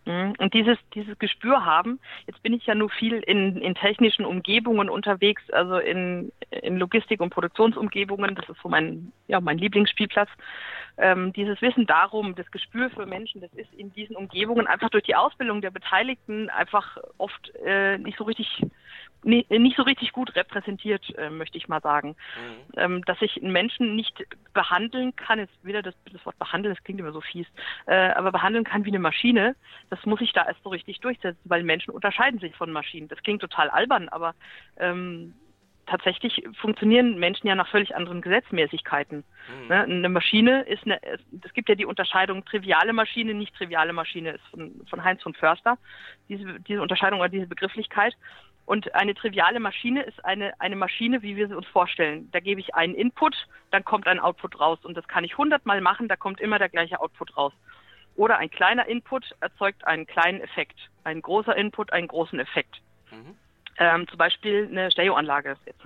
Mhm. Und dieses, dieses Gespür haben, jetzt bin ich ja nur viel in, in technischen Umgebungen unterwegs, also in, in Logistik- und Produktionsumgebungen, das ist so mein, ja, mein Lieblingsspielplatz. Ähm, dieses Wissen darum, das Gespür für Menschen, das ist in diesen Umgebungen einfach durch die Ausbildung der Beteiligten einfach oft äh, nicht so richtig nicht so richtig gut repräsentiert, äh, möchte ich mal sagen. Mhm. Ähm, dass ich einen Menschen nicht behandeln kann, jetzt wieder das, das Wort behandeln, das klingt immer so fies, äh, aber behandeln kann wie eine Maschine, das muss ich da erst so richtig durchsetzen, weil Menschen unterscheiden sich von Maschinen. Das klingt total albern, aber ähm, tatsächlich funktionieren Menschen ja nach völlig anderen Gesetzmäßigkeiten. Mhm. Ne? Eine Maschine ist eine, es gibt ja die Unterscheidung triviale Maschine, nicht triviale Maschine ist von, von Heinz von Förster, diese, diese Unterscheidung oder diese Begrifflichkeit. Und eine triviale Maschine ist eine, eine Maschine, wie wir sie uns vorstellen. Da gebe ich einen Input, dann kommt ein Output raus. Und das kann ich hundertmal machen, da kommt immer der gleiche Output raus. Oder ein kleiner Input erzeugt einen kleinen Effekt. Ein großer Input einen großen Effekt. Mhm. Ähm, zum Beispiel eine Stereoanlage. Jetzt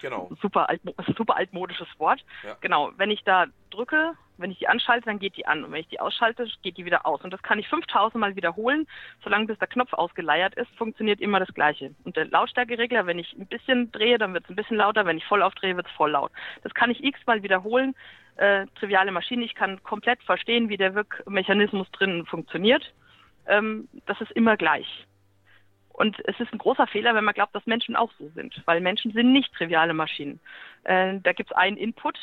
Genau. Super, alt, super altmodisches Wort. Ja. Genau. Wenn ich da drücke, wenn ich die anschalte, dann geht die an. Und wenn ich die ausschalte, geht die wieder aus. Und das kann ich 5000 Mal wiederholen. Solange bis der Knopf ausgeleiert ist, funktioniert immer das Gleiche. Und der Lautstärkeregler, wenn ich ein bisschen drehe, dann wird es ein bisschen lauter. Wenn ich voll aufdrehe, wird es voll laut. Das kann ich x-mal wiederholen. Äh, triviale Maschine. Ich kann komplett verstehen, wie der Wirkmechanismus drinnen funktioniert. Ähm, das ist immer gleich. Und es ist ein großer Fehler, wenn man glaubt, dass Menschen auch so sind, weil Menschen sind nicht triviale Maschinen. Äh, da gibt es einen Input,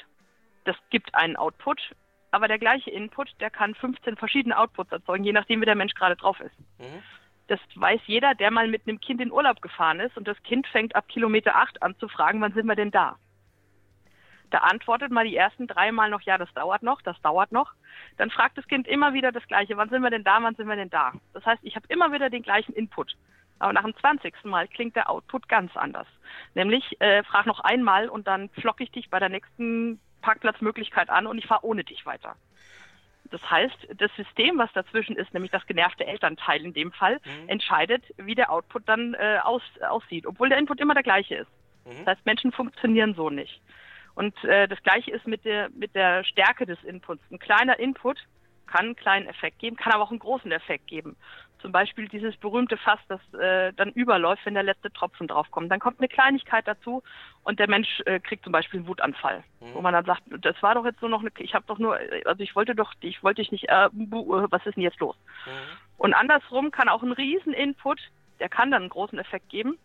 das gibt einen Output, aber der gleiche Input, der kann 15 verschiedene Outputs erzeugen, je nachdem, wie der Mensch gerade drauf ist. Mhm. Das weiß jeder, der mal mit einem Kind in Urlaub gefahren ist und das Kind fängt ab Kilometer 8 an zu fragen, wann sind wir denn da? Da antwortet mal die ersten drei Mal noch, ja, das dauert noch, das dauert noch. Dann fragt das Kind immer wieder das Gleiche, wann sind wir denn da, wann sind wir denn da? Das heißt, ich habe immer wieder den gleichen Input. Aber nach dem 20. Mal klingt der Output ganz anders. Nämlich, äh, frag noch einmal und dann flock ich dich bei der nächsten Parkplatzmöglichkeit an und ich fahre ohne dich weiter. Das heißt, das System, was dazwischen ist, nämlich das genervte Elternteil in dem Fall, mhm. entscheidet, wie der Output dann äh, aus, aussieht, obwohl der Input immer der gleiche ist. Mhm. Das heißt, Menschen funktionieren so nicht. Und äh, das gleiche ist mit der, mit der Stärke des Inputs. Ein kleiner Input kann einen kleinen Effekt geben, kann aber auch einen großen Effekt geben. Zum Beispiel dieses berühmte Fass, das äh, dann überläuft, wenn der letzte Tropfen draufkommt. Dann kommt eine Kleinigkeit dazu und der Mensch äh, kriegt zum Beispiel einen Wutanfall, mhm. wo man dann sagt, das war doch jetzt nur noch eine, ich habe doch nur, also ich wollte doch, ich wollte dich nicht, äh, was ist denn jetzt los? Mhm. Und andersrum kann auch ein Riesen-Input, der kann dann einen großen Effekt geben,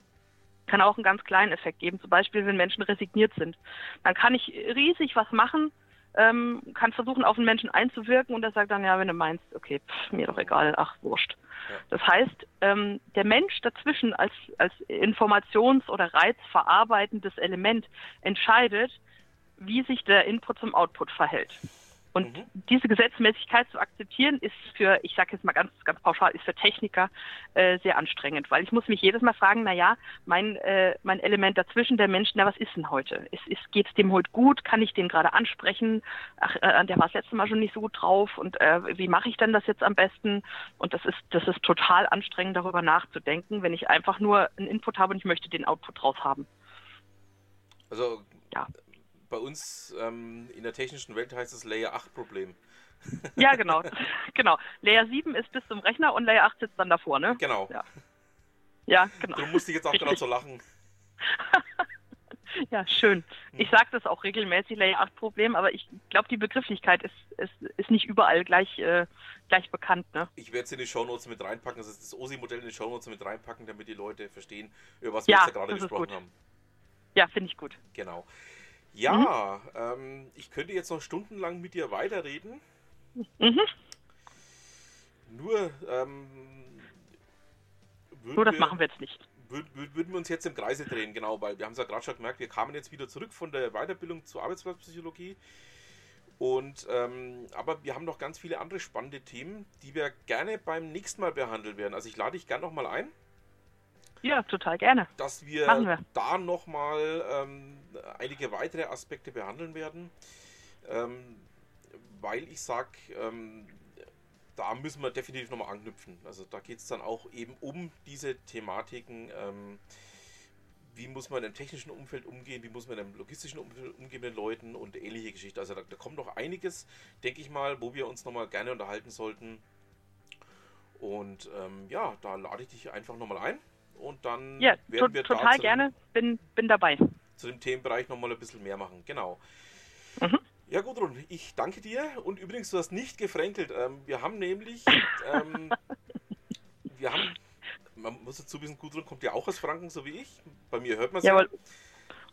kann auch einen ganz kleinen Effekt geben. Zum Beispiel, wenn Menschen resigniert sind. Dann kann ich riesig was machen, ähm, kann versuchen, auf den Menschen einzuwirken und er sagt dann, ja, wenn du meinst, okay, pff, mir doch egal, ach, wurscht. Ja. Das heißt, ähm, der Mensch dazwischen als, als Informations- oder reizverarbeitendes Element entscheidet, wie sich der Input zum Output verhält. Und mhm. diese Gesetzmäßigkeit zu akzeptieren, ist für, ich sage jetzt mal ganz, ganz pauschal, ist für Techniker äh, sehr anstrengend, weil ich muss mich jedes Mal fragen, na ja, mein, äh, mein Element dazwischen, der Mensch, na was ist denn heute? Ist, ist, Geht es dem heute gut? Kann ich den gerade ansprechen? Ach, äh, der war das letzte Mal schon nicht so gut drauf und äh, wie mache ich denn das jetzt am besten? Und das ist, das ist total anstrengend, darüber nachzudenken, wenn ich einfach nur einen Input habe und ich möchte den Output draus haben. Also ja bei uns ähm, in der technischen Welt heißt es Layer 8 Problem. [laughs] Ja, genau. genau. Layer 7 ist bis zum Rechner und Layer 8 sitzt dann davor, ne? Genau. Ja, ja genau. Du musst dich jetzt auch gerade so lachen. [laughs] ja, schön. Hm. Ich sage das auch regelmäßig, Layer 8 Problem, aber ich glaube, die Begrifflichkeit ist, ist, ist nicht überall gleich, äh, gleich bekannt. Ne? Ich werde es in die Shownotes mit reinpacken, also das OSI-Modell in die Shownotes mit reinpacken, damit die Leute verstehen, über was wir ja, jetzt gerade gesprochen haben. Ja, finde ich gut. Genau. Ja, mhm. ähm, ich könnte jetzt noch stundenlang mit dir weiterreden. Mhm. Nur, ähm, Nur das wir, machen wir jetzt nicht. Würden, würden wir uns jetzt im Kreise drehen, genau, weil wir haben es ja gerade schon gemerkt, wir kamen jetzt wieder zurück von der Weiterbildung zur Arbeitsplatzpsychologie. Und ähm, aber wir haben noch ganz viele andere spannende Themen, die wir gerne beim nächsten Mal behandeln werden. Also ich lade dich gerne nochmal ein. Ja, total gerne. Dass wir, wir. da nochmal ähm, einige weitere Aspekte behandeln werden. Ähm, weil ich sage, ähm, da müssen wir definitiv nochmal anknüpfen. Also da geht es dann auch eben um diese Thematiken. Ähm, wie muss man im technischen Umfeld umgehen, wie muss man im logistischen Umfeld umgehen mit Leuten und ähnliche Geschichten. Also da, da kommt noch einiges, denke ich mal, wo wir uns nochmal gerne unterhalten sollten. Und ähm, ja, da lade ich dich einfach nochmal ein und dann ja, werden wir total gerne, bin, bin dabei. Zu dem Themenbereich nochmal ein bisschen mehr machen, genau. Mhm. Ja, Gudrun, ich danke dir und übrigens, du hast nicht gefränkelt. Ähm, wir haben nämlich, ähm, [laughs] wir haben, man muss dazu wissen, Gudrun kommt ja auch aus Franken, so wie ich. Bei mir hört man es ja.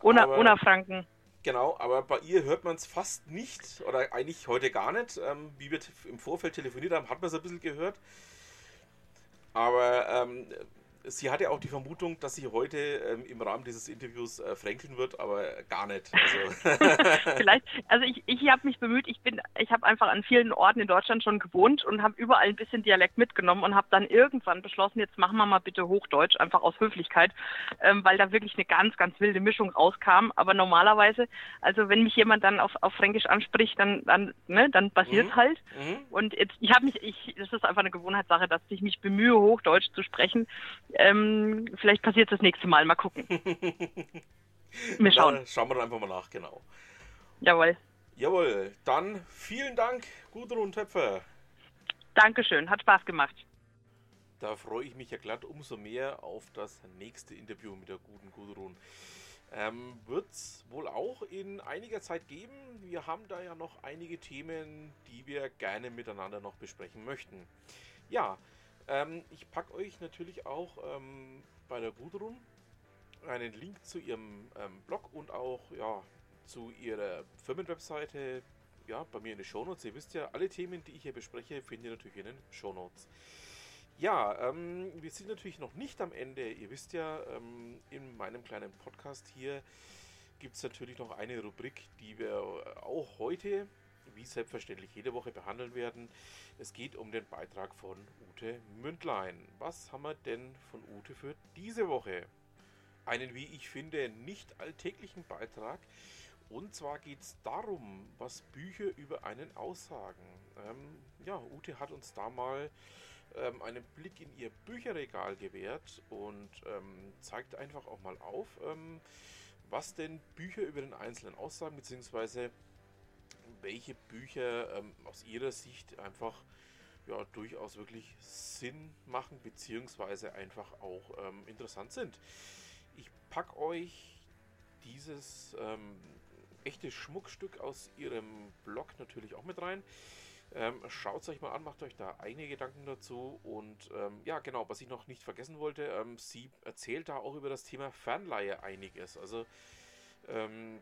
Ohne, ohne Franken. Genau, aber bei ihr hört man es fast nicht oder eigentlich heute gar nicht. Ähm, wie wir im Vorfeld telefoniert haben, hat man es ein bisschen gehört. Aber ähm, sie hatte auch die Vermutung, dass sie heute ähm, im Rahmen dieses Interviews äh, fränkeln wird, aber gar nicht. Also. [laughs] [laughs] Vielleicht, also ich, ich habe mich bemüht, ich bin, ich habe einfach an vielen Orten in Deutschland schon gewohnt und habe überall ein bisschen Dialekt mitgenommen und habe dann irgendwann beschlossen, jetzt machen wir mal bitte Hochdeutsch, einfach aus Höflichkeit, ähm, weil da wirklich eine ganz, ganz wilde Mischung rauskam. Aber normalerweise, also wenn mich jemand dann auf, auf Fränkisch anspricht, dann, dann, ne, dann passiert mhm. halt. Mhm. Und jetzt, ich habe mich, ich, das ist einfach eine Gewohnheitssache, dass ich mich bemühe, Hochdeutsch zu sprechen. Ähm, vielleicht passiert das nächste Mal. Mal gucken. [laughs] wir schauen. Na, schauen wir dann einfach mal nach, genau. Jawohl. Jawohl. Dann vielen Dank, Gudrun Töpfer. Dankeschön, hat Spaß gemacht. Da freue ich mich ja glatt umso mehr auf das nächste Interview mit der guten Gudrun. Ähm, Wird es wohl auch in einiger Zeit geben. Wir haben da ja noch einige Themen, die wir gerne miteinander noch besprechen möchten. Ja, ähm, ich packe euch natürlich auch ähm, bei der Gudrun einen Link zu ihrem ähm, Blog und auch ja, zu ihrer Firmenwebseite ja, bei mir in den Shownotes. Ihr wisst ja, alle Themen, die ich hier bespreche, findet ihr natürlich in den Shownotes. Ja, ähm, wir sind natürlich noch nicht am Ende. Ihr wisst ja, ähm, in meinem kleinen Podcast hier gibt es natürlich noch eine Rubrik, die wir auch heute, wie selbstverständlich jede Woche, behandeln werden. Es geht um den Beitrag von Ute Mündlein. Was haben wir denn von Ute für diese Woche? Einen, wie ich finde, nicht alltäglichen Beitrag. Und zwar geht es darum, was Bücher über einen aussagen. Ähm, ja, Ute hat uns da mal ähm, einen Blick in ihr Bücherregal gewährt und ähm, zeigt einfach auch mal auf, ähm, was denn Bücher über den Einzelnen aussagen, beziehungsweise welche Bücher ähm, aus ihrer Sicht einfach ja, durchaus wirklich Sinn machen, beziehungsweise einfach auch ähm, interessant sind. Ich packe euch dieses ähm, echte Schmuckstück aus ihrem Blog natürlich auch mit rein. Ähm, Schaut es euch mal an, macht euch da eigene Gedanken dazu. Und ähm, ja, genau, was ich noch nicht vergessen wollte, ähm, sie erzählt da auch über das Thema Fernleihe einiges. Also ähm,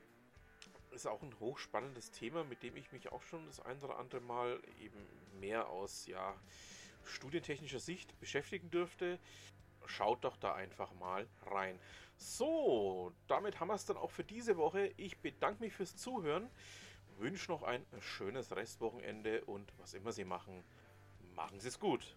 ist auch ein hochspannendes Thema, mit dem ich mich auch schon das ein oder andere Mal eben mehr aus ja, studientechnischer Sicht beschäftigen dürfte. Schaut doch da einfach mal rein. So, damit haben wir es dann auch für diese Woche. Ich bedanke mich fürs Zuhören, wünsche noch ein schönes Restwochenende und was immer Sie machen, machen Sie es gut.